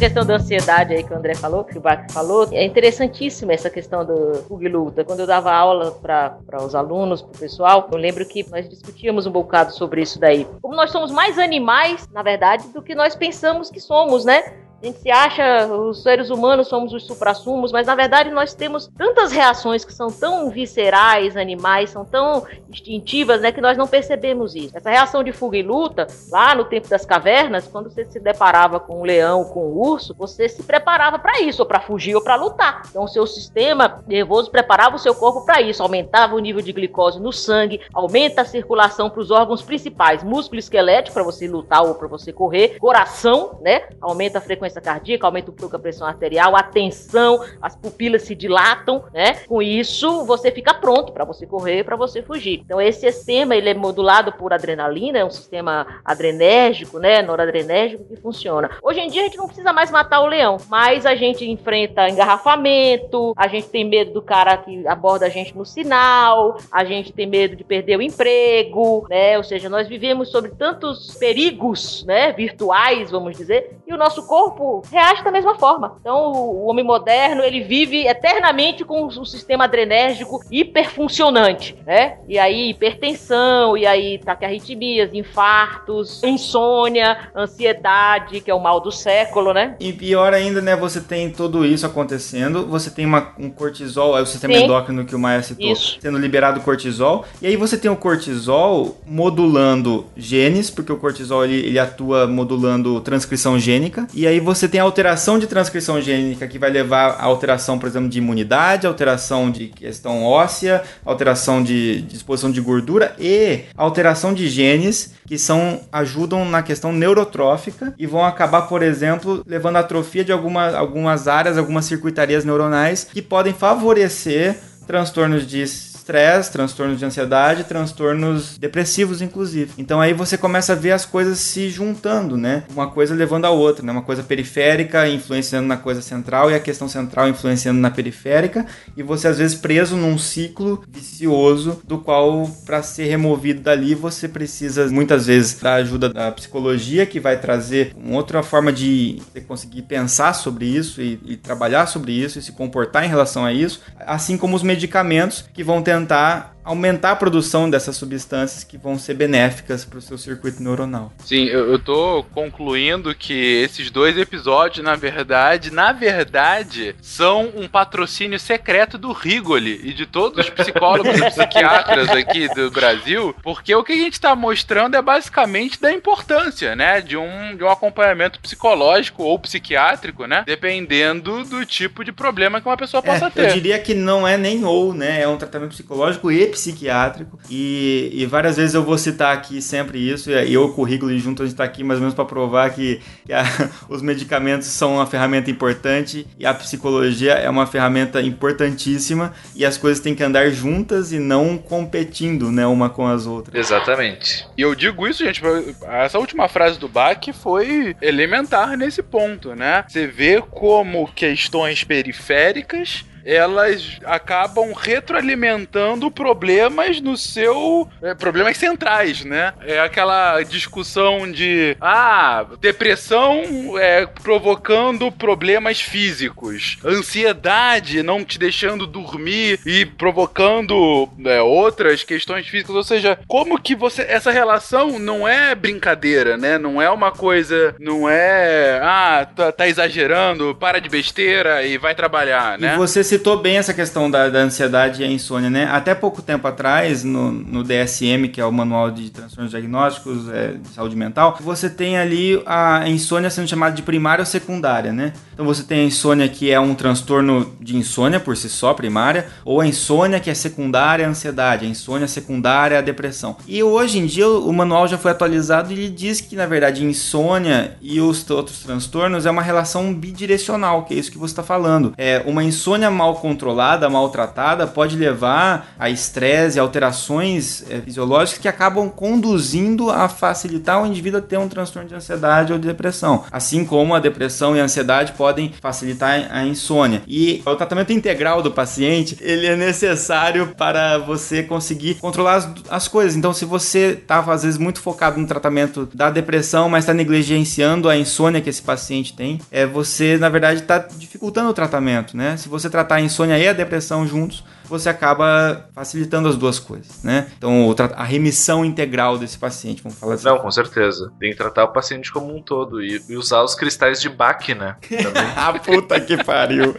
Questão da ansiedade aí que o André falou, que o Bach falou, é interessantíssima essa questão do e luta. Quando eu dava aula para os alunos, para o pessoal, eu lembro que nós discutíamos um bocado sobre isso daí. Como nós somos mais animais, na verdade, do que nós pensamos que somos, né? A gente se acha, os seres humanos somos os suprassumos, mas na verdade nós temos tantas reações que são tão viscerais, animais, são tão instintivas, né, que nós não percebemos isso. Essa reação de fuga e luta, lá no tempo das cavernas, quando você se deparava com um leão, com um urso, você se preparava para isso, ou para fugir ou para lutar. Então o seu sistema nervoso preparava o seu corpo para isso, aumentava o nível de glicose no sangue, aumenta a circulação para os órgãos principais, músculo esquelético para você lutar ou para você correr, coração, né, aumenta a frequência cardíaca, aumenta um pouco a pressão arterial, a tensão, as pupilas se dilatam, né? Com isso, você fica pronto para você correr, para você fugir. Então, esse sistema ele é modulado por adrenalina, é um sistema adrenérgico, né? Noradrenérgico que funciona. Hoje em dia, a gente não precisa mais matar o leão, mas a gente enfrenta engarrafamento, a gente tem medo do cara que aborda a gente no sinal, a gente tem medo de perder o emprego, né? Ou seja, nós vivemos sobre tantos perigos, né? Virtuais, vamos dizer, e o nosso corpo reage da mesma forma. Então, o homem moderno, ele vive eternamente com o sistema adrenérgico hiperfuncionante, né? E aí, hipertensão, e aí taquiarritmias, infartos, insônia, ansiedade, que é o mal do século, né? E pior ainda, né? Você tem tudo isso acontecendo, você tem uma- um cortisol, é o sistema Sim. endócrino que o Maia citou, Isso. sendo liberado cortisol. E aí você tem o cortisol modulando genes, porque o cortisol ele, ele atua modulando transcrição gênica. E aí você tem a alteração de transcrição gênica que vai levar a alteração, por exemplo, de imunidade, alteração de questão óssea, alteração de disposição de gordura e alteração de genes que são ajudam na questão neurotrófica e vão acabar, por exemplo, levando à atrofia de alguma, algumas áreas, algumas circuitarias neuronais que podem favorecer transtornos de estresse, transtornos de ansiedade, transtornos depressivos, inclusive. Então aí você começa a ver as coisas se juntando, né? Uma coisa levando a outra, né? Uma coisa periférica influenciando na coisa central e a questão central influenciando na periférica e você às vezes preso num ciclo vicioso do qual para ser removido dali você precisa muitas vezes da ajuda da psicologia que vai trazer uma outra forma de você conseguir pensar sobre isso e, e trabalhar sobre isso e se comportar em relação a isso, assim como os medicamentos que vão tentar jantar aumentar a produção dessas substâncias que vão ser benéficas para o seu circuito neuronal. Sim, eu, eu tô concluindo que esses dois episódios, na verdade, na verdade, são um patrocínio secreto do Rigoli e de todos os psicólogos e psiquiatras aqui do Brasil, porque o que a gente tá mostrando é basicamente da importância, né, de um, de um acompanhamento psicológico ou psiquiátrico, né, dependendo do tipo de problema que uma pessoa possa É, ter. eu diria que não é nem ou, né? É um tratamento psicológico e psiquiátrico. E, e várias vezes eu vou citar aqui sempre isso. E eu, o currículo junto, a gente tá aqui mais ou menos para provar que, que a- os medicamentos são uma ferramenta importante e a psicologia é uma ferramenta importantíssima. E as coisas têm que andar juntas e não competindo, né? Uma com as outras. Exatamente. E eu digo isso, gente, essa última frase do Bach foi elementar nesse ponto, né? Você vê como questões periféricas elas acabam retroalimentando problemas no seu. é, problemas centrais, né? É aquela discussão de. Ah, depressão é provocando problemas físicos, ansiedade não te deixando dormir e provocando é, outras questões físicas. Ou seja, como que você. Essa relação não é brincadeira, né? Não é uma coisa. Não é. Ah, tá, tá exagerando, para de besteira e vai trabalhar, né? E você citou bem essa questão da, da ansiedade e a insônia, né? Até pouco tempo atrás, no, no DSM, que é o Manual de Transtornos Diagnósticos é, de Saúde Mental, você tem ali a insônia sendo chamada de primária ou secundária, né? Então você tem a insônia que é um transtorno de insônia por si só, primária, ou a insônia que é secundária à ansiedade, a insônia secundária à depressão. E hoje em dia o manual já foi atualizado e ele diz que, na verdade, insônia e os outros transtornos é uma relação bidirecional, que é isso que você está falando. É uma insônia mal controlada, maltratada, pode levar a estresse, alterações é, fisiológicas que acabam conduzindo a facilitar o indivíduo a ter um transtorno de ansiedade ou de depressão. Assim como a depressão e a ansiedade podem facilitar a insônia. E o tratamento integral do paciente, ele é necessário para você conseguir controlar as, as coisas. Então, se você está às vezes muito focado no tratamento da depressão, mas está negligenciando a insônia que esse paciente tem, é você na verdade está dificultando o tratamento, né? Se você tratar a insônia e a depressão juntos, você acaba facilitando as duas coisas, né? Então, a remissão integral desse paciente, vamos falar assim. Não, com certeza. Tem que tratar o paciente como um todo e, e usar os cristais de Bach, né? Também. Ah, puta que pariu.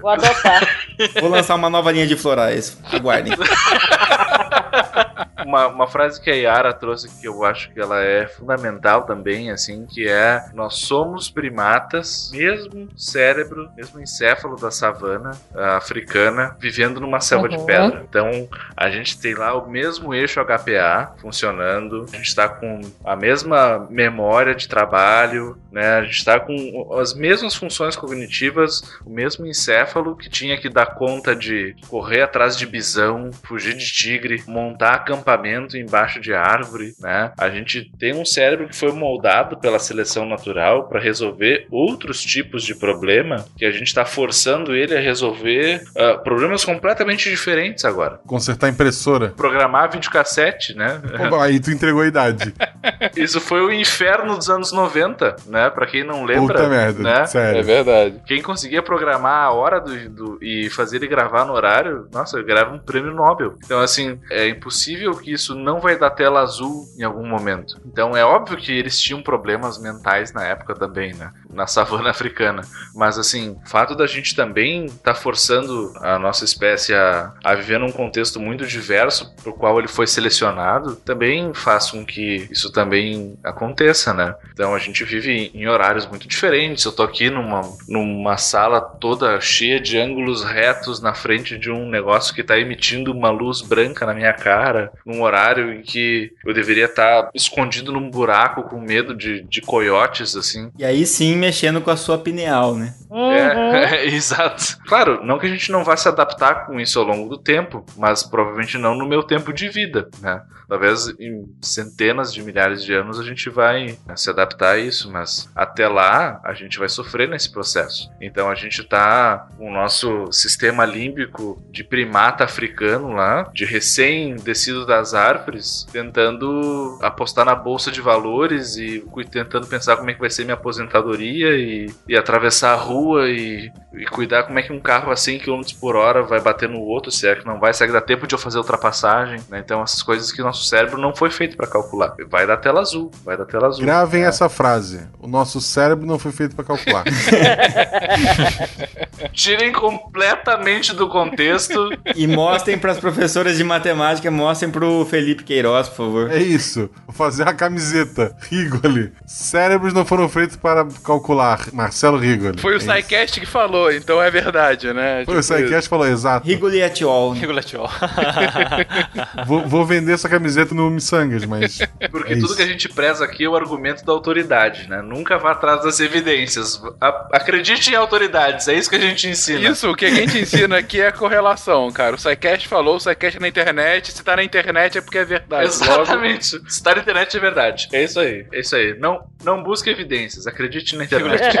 Vou adotar. Vou lançar uma nova linha de florais. Aguardem. uma, uma frase que a Yara trouxe que eu acho que ela é fundamental também, assim, que é nós somos primatas, mesmo cérebro, mesmo encéfalo da savana africana, vivendo numa selva de Uhum. pedra. Então, a gente tem lá o mesmo eixo HPA funcionando, a gente está com a mesma memória de trabalho, né? A gente está com as mesmas funções cognitivas, o mesmo encéfalo que tinha que dar conta de correr atrás de bisão, fugir de tigre, montar acampamento embaixo de árvore, né? A gente tem um cérebro que foi moldado pela seleção natural para resolver outros tipos de problema que a gente está forçando ele a resolver ah, problemas completamente diferentes agora. Consertar a impressora. Programar videocassete, né? Pô, aí tu entregou a idade. Isso foi o inferno dos anos 90, né? Pra quem não lembra, Puta merda, né? sério. É verdade. Quem conseguia programar a hora do, do- e fazer ele gravar no horário, nossa, grava um prêmio Nobel. Então, assim, é impossível que isso não vai dar tela azul em algum momento. Então, é óbvio que eles tinham problemas mentais na época também, né? Na savana africana. Mas, assim, o fato da gente também estar forçando a nossa espécie a, a viver num contexto muito diverso pro qual ele foi selecionado, também faz com que isso também aconteça, né? Então a gente vive em horários muito diferentes. Eu tô aqui numa, numa sala toda cheia de ângulos retos na frente de um negócio que tá emitindo uma luz branca na minha cara, num horário em que eu deveria estar escondido num buraco com medo de, de coiotes, assim. E aí sim, mexendo com a sua pineal, né? Uhum. É, exato. Claro, não que a gente não vá se adaptar com isso ao longo do tempo, mas provavelmente não no meu tempo de vida, né? Talvez em centenas de milhares de anos a gente vai né, se adaptar a isso, mas até lá a gente vai sofrer nesse processo. Então a gente tá com o nosso sistema límbico de primata africano lá, de recém-descido das árvores, tentando apostar na bolsa de valores e tentando pensar como é que vai ser minha aposentadoria e, e atravessar a rua e, e cuidar como é que um carro a 100 km por hora vai bater no outro, se é que não vai, será que dá tempo de eu fazer ultrapassagem, né? Então essas coisas que o nosso cérebro não foi feito para calcular. Vai dar tela azul, vai dar tela azul. Gravem É. essa frase. O nosso cérebro não foi feito pra calcular. Tirem completamente do contexto. E mostrem para as professoras de matemática, mostrem pro Felipe Queiroz, por favor. É isso. Vou fazer a camiseta. Rigoli. Cérebros não foram feitos para calcular. Marcelo Rigoli. Foi o É. SciCast que falou, então é verdade, né? Foi o Tipo, Psycast que falou, exato. Rigoli et al. né? Regulatiol. Vou, vou vender essa camiseta no Missangas, mas. Porque É tudo isso. que a gente preza aqui é o argumento da autoridade, né? Nunca vá atrás das evidências. A- acredite em autoridades, é isso que a gente ensina. Isso, o que a gente ensina aqui é a correlação, cara. O SciCast falou, o SciCast é na internet. Se tá na internet é porque é verdade. Logo, Exatamente. Se tá na internet é verdade. É isso aí. É isso aí. Não, não busque evidências. Acredite na internet.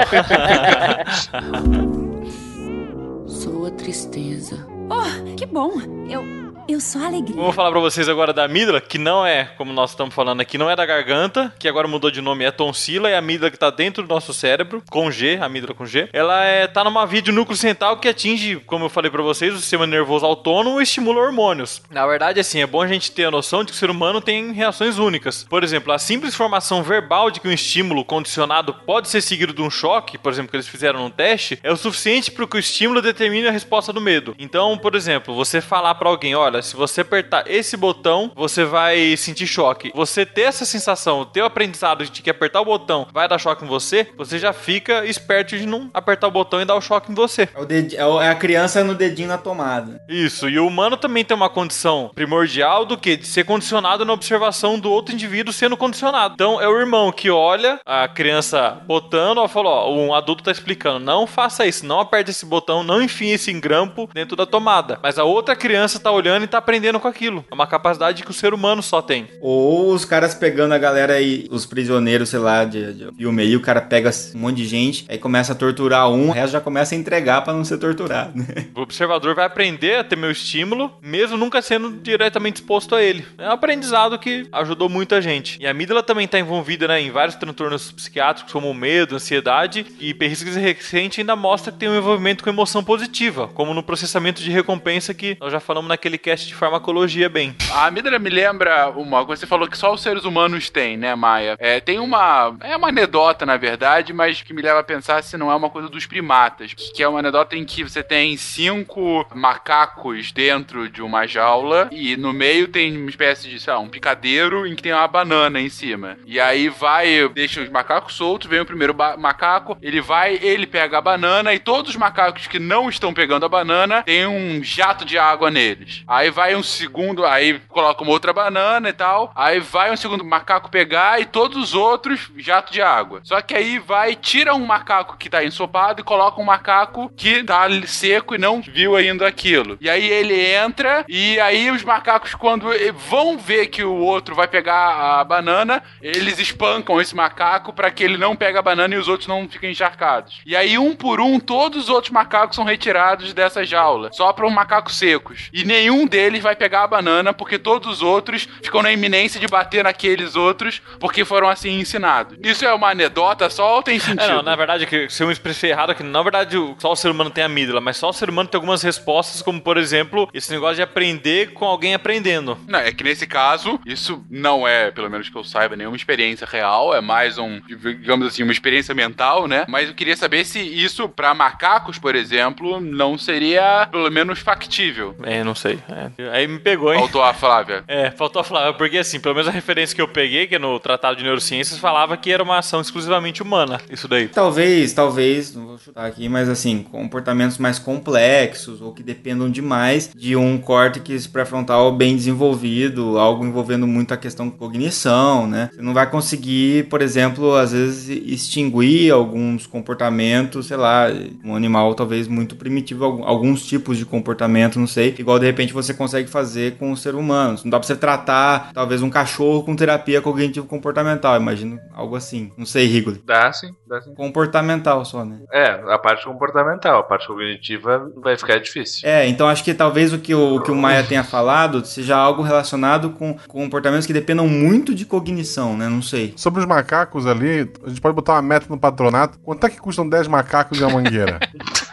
Sou boa tristeza. Oh, que bom. Eu, eu sou alegria. Vou falar pra vocês agora da amígdala, que não é, como nós estamos falando aqui, não é da garganta, que agora mudou de nome, é tonsila, é a amígdala que tá dentro do nosso cérebro, com G, amígdala com G. Ela é, tá numa via de núcleo central que atinge, como eu falei pra vocês, o sistema nervoso autônomo e estimula hormônios. Na verdade, assim, é bom a gente ter a noção de que o ser humano tem reações únicas. Por exemplo, a simples formação verbal de que um estímulo condicionado pode ser seguido de um choque, por exemplo, que eles fizeram no teste, é o suficiente para que o estímulo determine a resposta do medo. Então, por exemplo, você falar pra alguém, olha, se você apertar esse botão, você vai sentir choque. Você ter essa sensação, ter o aprendizado de que apertar o botão vai dar choque em você, você já fica esperto de não apertar o botão e dar o choque em você. É, é é a criança no dedinho na tomada. Isso, e o humano também tem uma condição primordial do que? De ser condicionado na observação do outro indivíduo sendo condicionado. Então é o irmão que olha a criança botando, ó, falou, ó, um adulto tá explicando, não faça isso, não aperte esse botão, não enfie esse engrampo dentro da tomada. Mas a outra criança tá olhando e tá aprendendo com aquilo. É uma capacidade que o ser humano só tem. Ou os caras pegando a galera aí, os prisioneiros, sei lá, de, de filme aí, o cara pega um monte de gente, aí começa a torturar um, o resto já começa a entregar pra não ser torturado. né? O observador vai aprender a ter meu estímulo, mesmo nunca sendo diretamente exposto a ele. É um aprendizado que ajudou muita gente. E a amígdala também está envolvida né, em vários transtornos psiquiátricos, como medo, ansiedade, e pesquisa recente ainda mostra que tem um envolvimento com emoção positiva, como no processamento de recompensa que nós já falamos naquele cast de farmacologia bem. A amígdala me lembra uma coisa, você falou que só os seres humanos têm, né, Maia? É, tem uma. É uma anedota, na verdade, mas que me leva a pensar se não é uma coisa dos primatas. Que é uma anedota em que você tem cinco macacos dentro de uma jaula e no meio tem uma espécie de, sei lá, um picadeiro em que tem uma banana em cima. E aí vai, deixa os macacos soltos, vem o primeiro macaco, ele vai, ele pega a banana e todos os macacos que não estão pegando a banana tem um jato de água neles. Vai um segundo, aí coloca uma outra banana e tal. Aí vai um segundo macaco pegar e todos os outros jato de água. Só que aí vai, tira um macaco que tá ensopado e coloca um macaco que tá seco e não viu ainda aquilo. E aí ele entra e aí os macacos, quando vão ver que o outro vai pegar a banana, eles espancam esse macaco pra que ele não pegue a banana e os outros não fiquem encharcados. E aí, um por um, todos os outros macacos são retirados dessa jaula. Só para os macacos secos. E nenhum deles vai pegar a banana, porque todos os outros ficam na iminência de bater naqueles outros, porque foram assim ensinados. Isso é uma anedota só ou tem sentido? É, não, na verdade, que se eu me expressei errado, que na verdade só o ser humano tem amígdala, mas só o ser humano tem algumas respostas, como por exemplo, esse negócio de aprender com alguém aprendendo. Não, é que nesse caso, isso não é, pelo menos que eu saiba, nenhuma experiência real, é mais um, digamos assim, uma experiência mental, né? Mas eu queria saber se isso, pra macacos, por exemplo, não seria, pelo menos, factível. É, não sei. É. Aí me pegou, hein? Faltou a Flávia. É, faltou a Flávia, porque assim, pelo menos a referência que eu peguei, que é no Tratado de Neurociências, falava que era uma ação exclusivamente humana, isso daí. Talvez, talvez, não vou chutar aqui, mas assim, comportamentos mais complexos ou que dependam demais de um córtex pré-frontal bem desenvolvido, algo envolvendo muito a questão de cognição, né? Você não vai conseguir, por exemplo, às vezes extinguir alguns comportamentos, sei lá, um animal talvez muito primitivo, alguns tipos de comportamento, não sei, igual de repente você consegue fazer com o ser humano. Não dá pra você tratar talvez um cachorro com terapia cognitivo comportamental, imagino algo assim. Não sei, Rigoli. Dá sim, dá sim. Comportamental só, né? É, a parte comportamental, a parte cognitiva vai ficar difícil. É, então acho que talvez o que o, o que o Maia tenha falado seja algo relacionado com comportamentos que dependam muito de cognição, né? Não sei. Sobre os macacos ali, a gente pode botar uma meta no patronato. Quanto é que custam 10 macacos e a mangueira?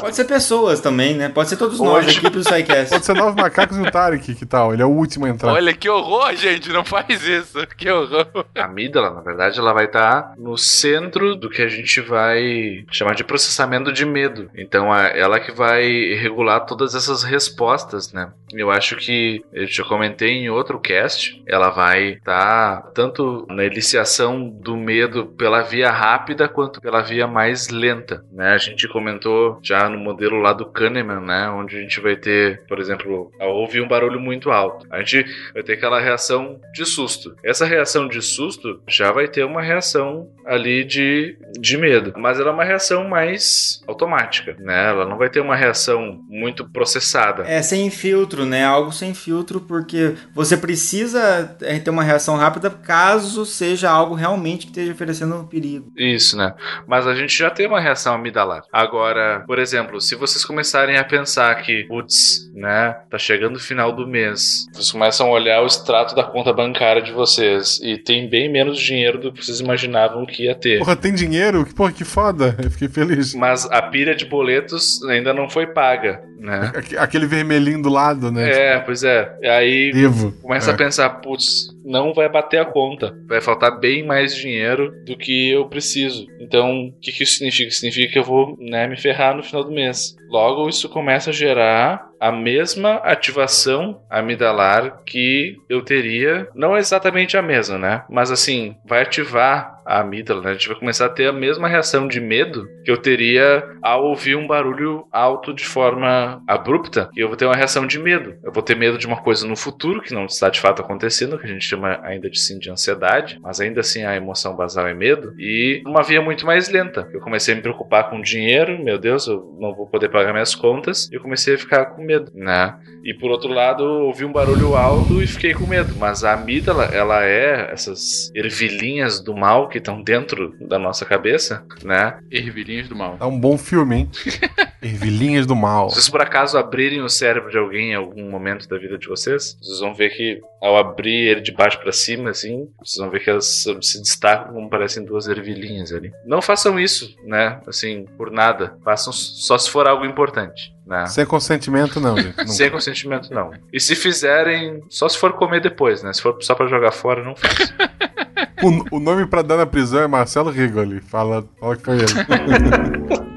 Pode ser pessoas também, né? Pode ser todos nós Hoje- aqui pro SciCast. Pode ser nove macacos e o Tarek, que tal? Ele é o último a entrar. Olha que horror, gente, não faz isso. Que horror. A amígdala, na verdade, ela vai estar no centro do que a gente vai chamar de processamento de medo. Então, a- ela que vai regular todas essas respostas, né? Eu acho que, eu já comentei em outro cast, ela vai estar tanto na eliciação do medo pela via rápida quanto pela via mais lenta, né? A gente comentou já no modelo lá do Kahneman, né? Onde a gente vai ter, por exemplo, ouvir um barulho muito alto. A gente vai ter aquela reação de susto. Essa reação de susto já vai ter uma reação ali de, de medo, mas ela é uma reação mais automática, né? Ela não vai ter uma reação muito processada. É sem filtro, né? Algo sem filtro, porque você precisa é, ter uma reação rápida caso seja algo realmente que esteja oferecendo perigo. Isso, né? Mas a gente já tem uma reação amidalar. Agora, Por exemplo, se vocês começarem a pensar que, putz, né, tá chegando o final do mês, vocês começam a olhar o extrato da conta bancária de vocês e tem bem menos dinheiro do que vocês imaginavam que ia ter. Porra, tem dinheiro? Porra, que foda. Eu fiquei feliz. Mas a pilha de boletos ainda não foi paga, Aque- Aquele vermelhinho do lado, né? É, pois é. E aí Devo. começa É. a pensar, putz, não vai bater a conta. Vai faltar bem mais dinheiro do que eu preciso. Então, o que, que isso significa? Significa que eu vou né, me ferrar no final do mês. Logo, isso começa a gerar a mesma ativação amidalar que eu teria, não exatamente a mesma, né? Mas assim, vai ativar a amígdala, né? A gente vai começar a ter a mesma reação de medo que eu teria ao ouvir um barulho alto de forma abrupta. E eu vou ter uma reação de medo. Eu vou ter medo de uma coisa no futuro que não está de fato acontecendo, que a gente chama ainda de sim de ansiedade, mas ainda assim a emoção basal é medo. E uma via muito mais lenta. Eu comecei a me preocupar com dinheiro, meu Deus, eu não vou poder pagar minhas contas. E eu comecei a ficar com medo, né? E por outro lado, eu ouvi um barulho alto e fiquei com medo. Mas a amígdala, ela é essas ervilhinhas do mal que estão dentro da nossa cabeça, né? Ervilhinhas do mal. É um bom filme, hein? Ervilhinhas do mal. Se vocês por acaso abrirem o cérebro de alguém em algum momento da vida de vocês, vocês vão ver que ao abrir ele de baixo pra cima, assim, vocês vão ver que elas se destacam como parecem duas ervilhinhas ali. Não façam isso, né? Assim, por nada. Façam só se for algo importante. Né? Sem consentimento, não, gente. Sem consentimento, não. E se fizerem, só se for comer depois, né? Se for só pra jogar fora, não faz. O, o nome pra dar na prisão é Marcelo Rigoli. Fala, fala que foi ele.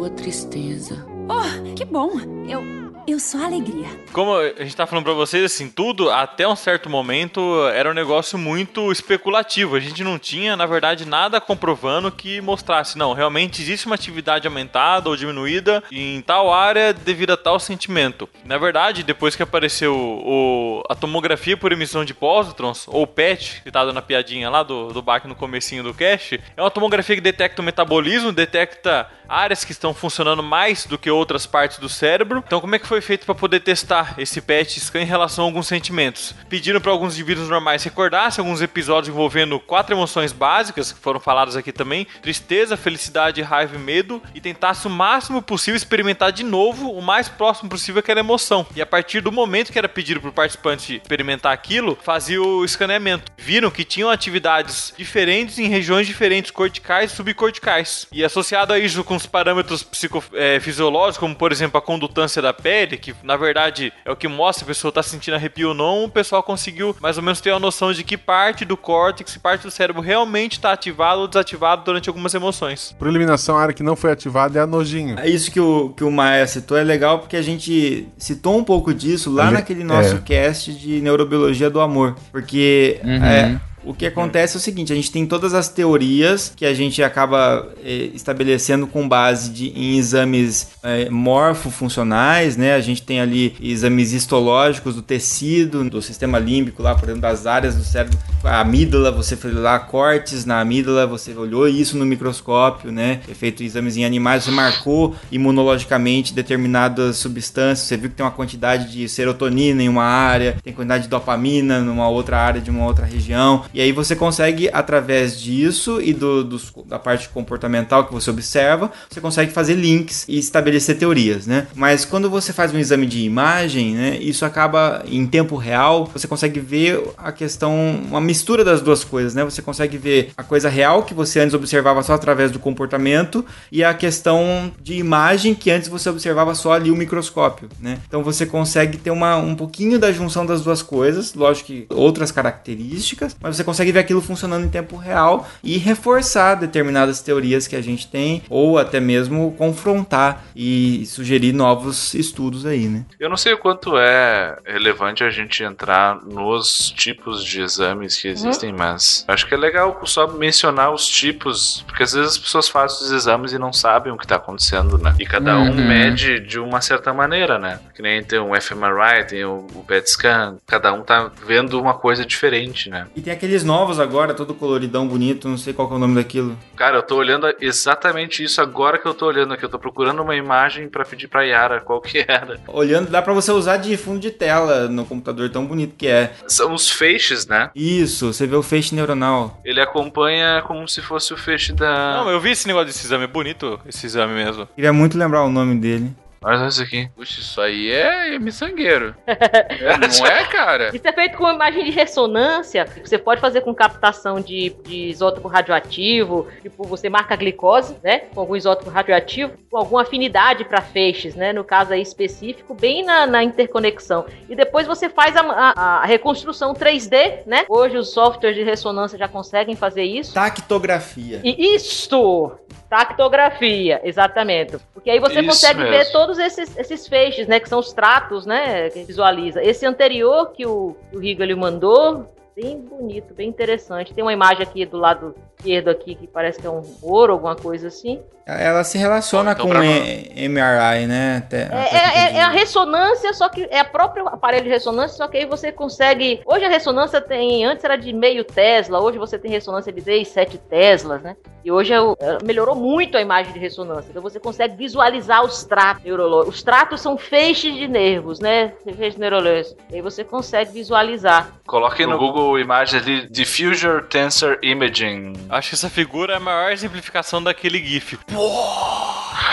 Sou a tristeza. Oh, que bom. Eu, eu sou a alegria. Como a gente tá falando pra vocês, assim, tudo até um certo momento era um negócio muito especulativo. A gente não tinha, na verdade, nada comprovando que mostrasse, não, realmente existe uma atividade aumentada ou diminuída em tal área devido a tal sentimento. Na verdade, depois que apareceu o, a tomografia por emissão de pósitrons, ou PET, que tá dando a piadinha lá do, do baque no comecinho do cast, é uma tomografia que detecta o metabolismo, detecta áreas que estão funcionando mais do que outras partes do cérebro. Então, como é que foi feito para poder testar esse PET scan em relação a alguns sentimentos? Pediram para alguns indivíduos normais recordassem alguns episódios envolvendo quatro emoções básicas, que foram faladas aqui também: tristeza, felicidade, raiva e medo, e tentasse o máximo possível experimentar de novo o mais próximo possível aquela emoção. E a partir do momento que era pedido para o participante experimentar aquilo, fazia o escaneamento. Viram que tinham atividades diferentes em regiões diferentes, corticais e subcorticais. E associado a isso com os parâmetros psicofisiológicos, como por exemplo a condutância da pele, que na verdade é o que mostra se a pessoa está sentindo arrepio ou não, o pessoal conseguiu mais ou menos ter uma noção de que parte do córtex, parte do cérebro realmente está ativado ou desativado durante algumas emoções. Por eliminação, a área que não foi ativada é a nojinho. É Isso que o, que o Maia citou é legal porque a gente citou um pouco disso lá Ali- naquele nosso é. cast de neurobiologia do amor. Porque Uhum. é, o que acontece é o seguinte: a gente tem todas as teorias que a gente acaba eh, estabelecendo com base de, em exames eh, morfofuncionais, né? A gente tem ali exames histológicos do tecido, do sistema límbico, lá, por exemplo, das áreas do cérebro. A amígdala, você fez lá cortes na amígdala, você olhou isso no microscópio, né? É feito exames em animais, você marcou imunologicamente determinadas substâncias, você viu que tem uma quantidade de serotonina em uma área, tem quantidade de dopamina numa outra área de uma outra região. E aí você consegue, através disso e do, dos- da parte comportamental que você observa, você consegue fazer links e estabelecer teorias, né? Mas quando você faz um exame de imagem, né, isso acaba em tempo real, você consegue ver a questão, uma mistura das duas coisas, né? Você consegue ver a coisa real que você antes observava só através do comportamento e a questão de imagem que antes você observava só ali o microscópio, né? Então você consegue ter uma, um pouquinho da junção das duas coisas, lógico que outras características, mas você consegue ver aquilo funcionando em tempo real e reforçar determinadas teorias que a gente tem ou até mesmo confrontar e sugerir novos estudos aí, né? Eu não sei o quanto é relevante a gente entrar nos tipos de exames que existem, mas acho que é legal só mencionar os tipos, porque às vezes as pessoas fazem os exames e não sabem o que está acontecendo, né? E cada um Uhum. mede de uma certa maneira, né? Que nem tem o fMRI, tem o, o PET scan, cada um tá vendo uma coisa diferente, né? E tem aquele aqueles novos agora, todo coloridão, bonito, não sei qual que é o nome daquilo. Cara, eu tô olhando exatamente isso agora que eu tô olhando aqui. Eu tô procurando uma imagem pra pedir pra Yara qual que era. Olhando, dá pra você usar de fundo de tela no computador, tão bonito que é. São os feixes, né? Isso, você vê o feixe neuronal. Ele acompanha como se fosse o feixe da. Não, eu vi esse negócio desse exame, é bonito esse exame mesmo. Queria muito lembrar o nome dele. Olha isso aqui. Puxa, isso aí é miçangueiro. É, não é, cara? Isso é feito com imagem de ressonância. Você pode fazer com captação de, de isótopo radioativo. Tipo, você marca a glicose, né? Com algum isótopo radioativo, com alguma afinidade para feixes, né? No caso aí específico, bem na, na interconexão. E depois você faz a, a- a reconstrução 3D, né? Hoje os softwares de ressonância já conseguem fazer isso. Tactografia. E isto! Tactografia, exatamente. Porque aí você Isso consegue mesmo. ver todos esses, esses feixes, né? Que são os tratos, né? Que visualiza. Esse anterior que o, o Rigo ele mandou, bem bonito, bem interessante. Tem uma imagem aqui do lado esquerdo aqui que parece que é um ouro, alguma coisa assim. Ela se relaciona então com MRI, né? Até- É, até é- é- é a ressonância, só que é o próprio aparelho de ressonância, só que aí você consegue. Hoje a ressonância tem. Antes era de meio Tesla, hoje você tem ressonância de 6, 7 Teslas, né? E hoje é é, melhorou muito a imagem de ressonância. Então você consegue visualizar os tratos neurológicos. Os tratos são feixes de nervos, né? Feixes neurológicos. E aí você consegue visualizar. Coloquem no Google imagens ali Diffuser Tensor Imaging. Acho que essa figura é a maior exemplificação daquele GIF.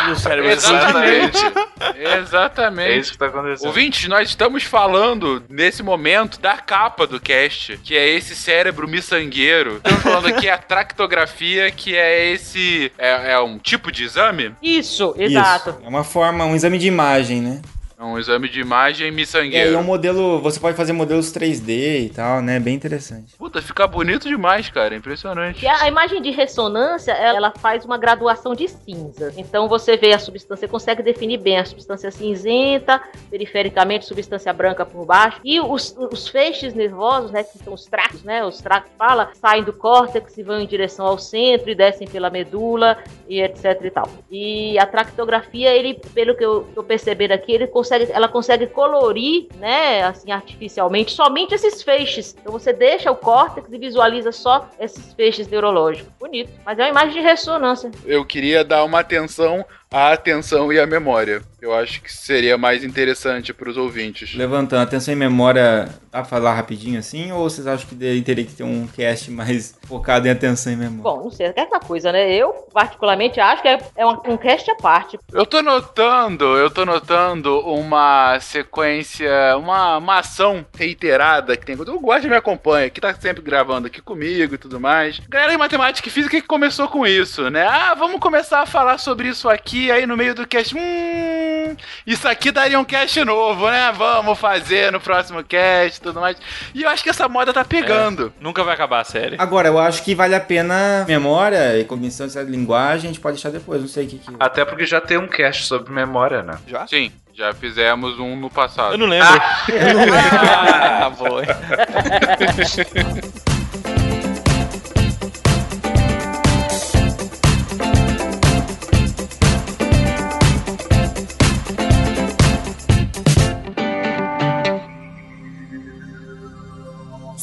E o cérebro Exatamente. É Exatamente. isso que tá acontecendo. Ouvintes, nós estamos falando, nesse momento, da capa do cast, que é esse cérebro miçangueiro. Estamos falando aqui a tractografia, que é esse. É, é um tipo de exame? Isso, Isso. exato. É uma forma, um exame de imagem, né? É um exame de imagem E aí é miçangueiro. um modelo, você pode fazer modelos 3D e tal, né? Bem interessante. Puta, fica bonito demais, cara. Impressionante. E a imagem de ressonância, ela faz uma graduação de cinza. Então você vê a substância, consegue definir bem a substância cinzenta, perifericamente substância branca por baixo. E os, os feixes nervosos, né, que são os tractos, né, os tractos fala, saem do córtex e vão em direção ao centro e descem pela medula e etc e tal. E a tractografia, ele, pelo que eu tô percebendo aqui, ele consegue, ela consegue colorir, né, assim, artificialmente, somente esses feixes. Então você deixa o córtex e visualiza só esses feixes neurológicos. Bonito. Mas é uma imagem de ressonância. Eu queria dar uma atenção à atenção e à memória. Eu acho que seria mais interessante para os ouvintes. Levantando, atenção em memória, dá pra falar rapidinho assim? Ou vocês acham que de- teria que ter um cast mais focado em atenção em memória? Bom, não sei, é aquela coisa, né? Eu, particularmente, acho que é, é uma- um cast à parte. Eu tô notando, eu tô notando uma sequência, uma, uma ação reiterada que tem. O Guarda me acompanha, que tá sempre gravando aqui comigo e tudo mais. Galera de matemática e física que começou com isso, né? Ah, vamos começar a falar sobre isso aqui, aí no meio do cast. Hum, isso aqui daria um cast novo, né? Vamos fazer no próximo cast e tudo mais. E eu acho que essa moda tá pegando. Nunca vai acabar a série. Agora, eu acho que vale a pena memória e cognição de linguagem, a gente pode deixar depois, não sei o que que... Até porque já tem um cast sobre memória, né? Já? Sim, já fizemos um no passado. Eu não lembro. Ah, boa.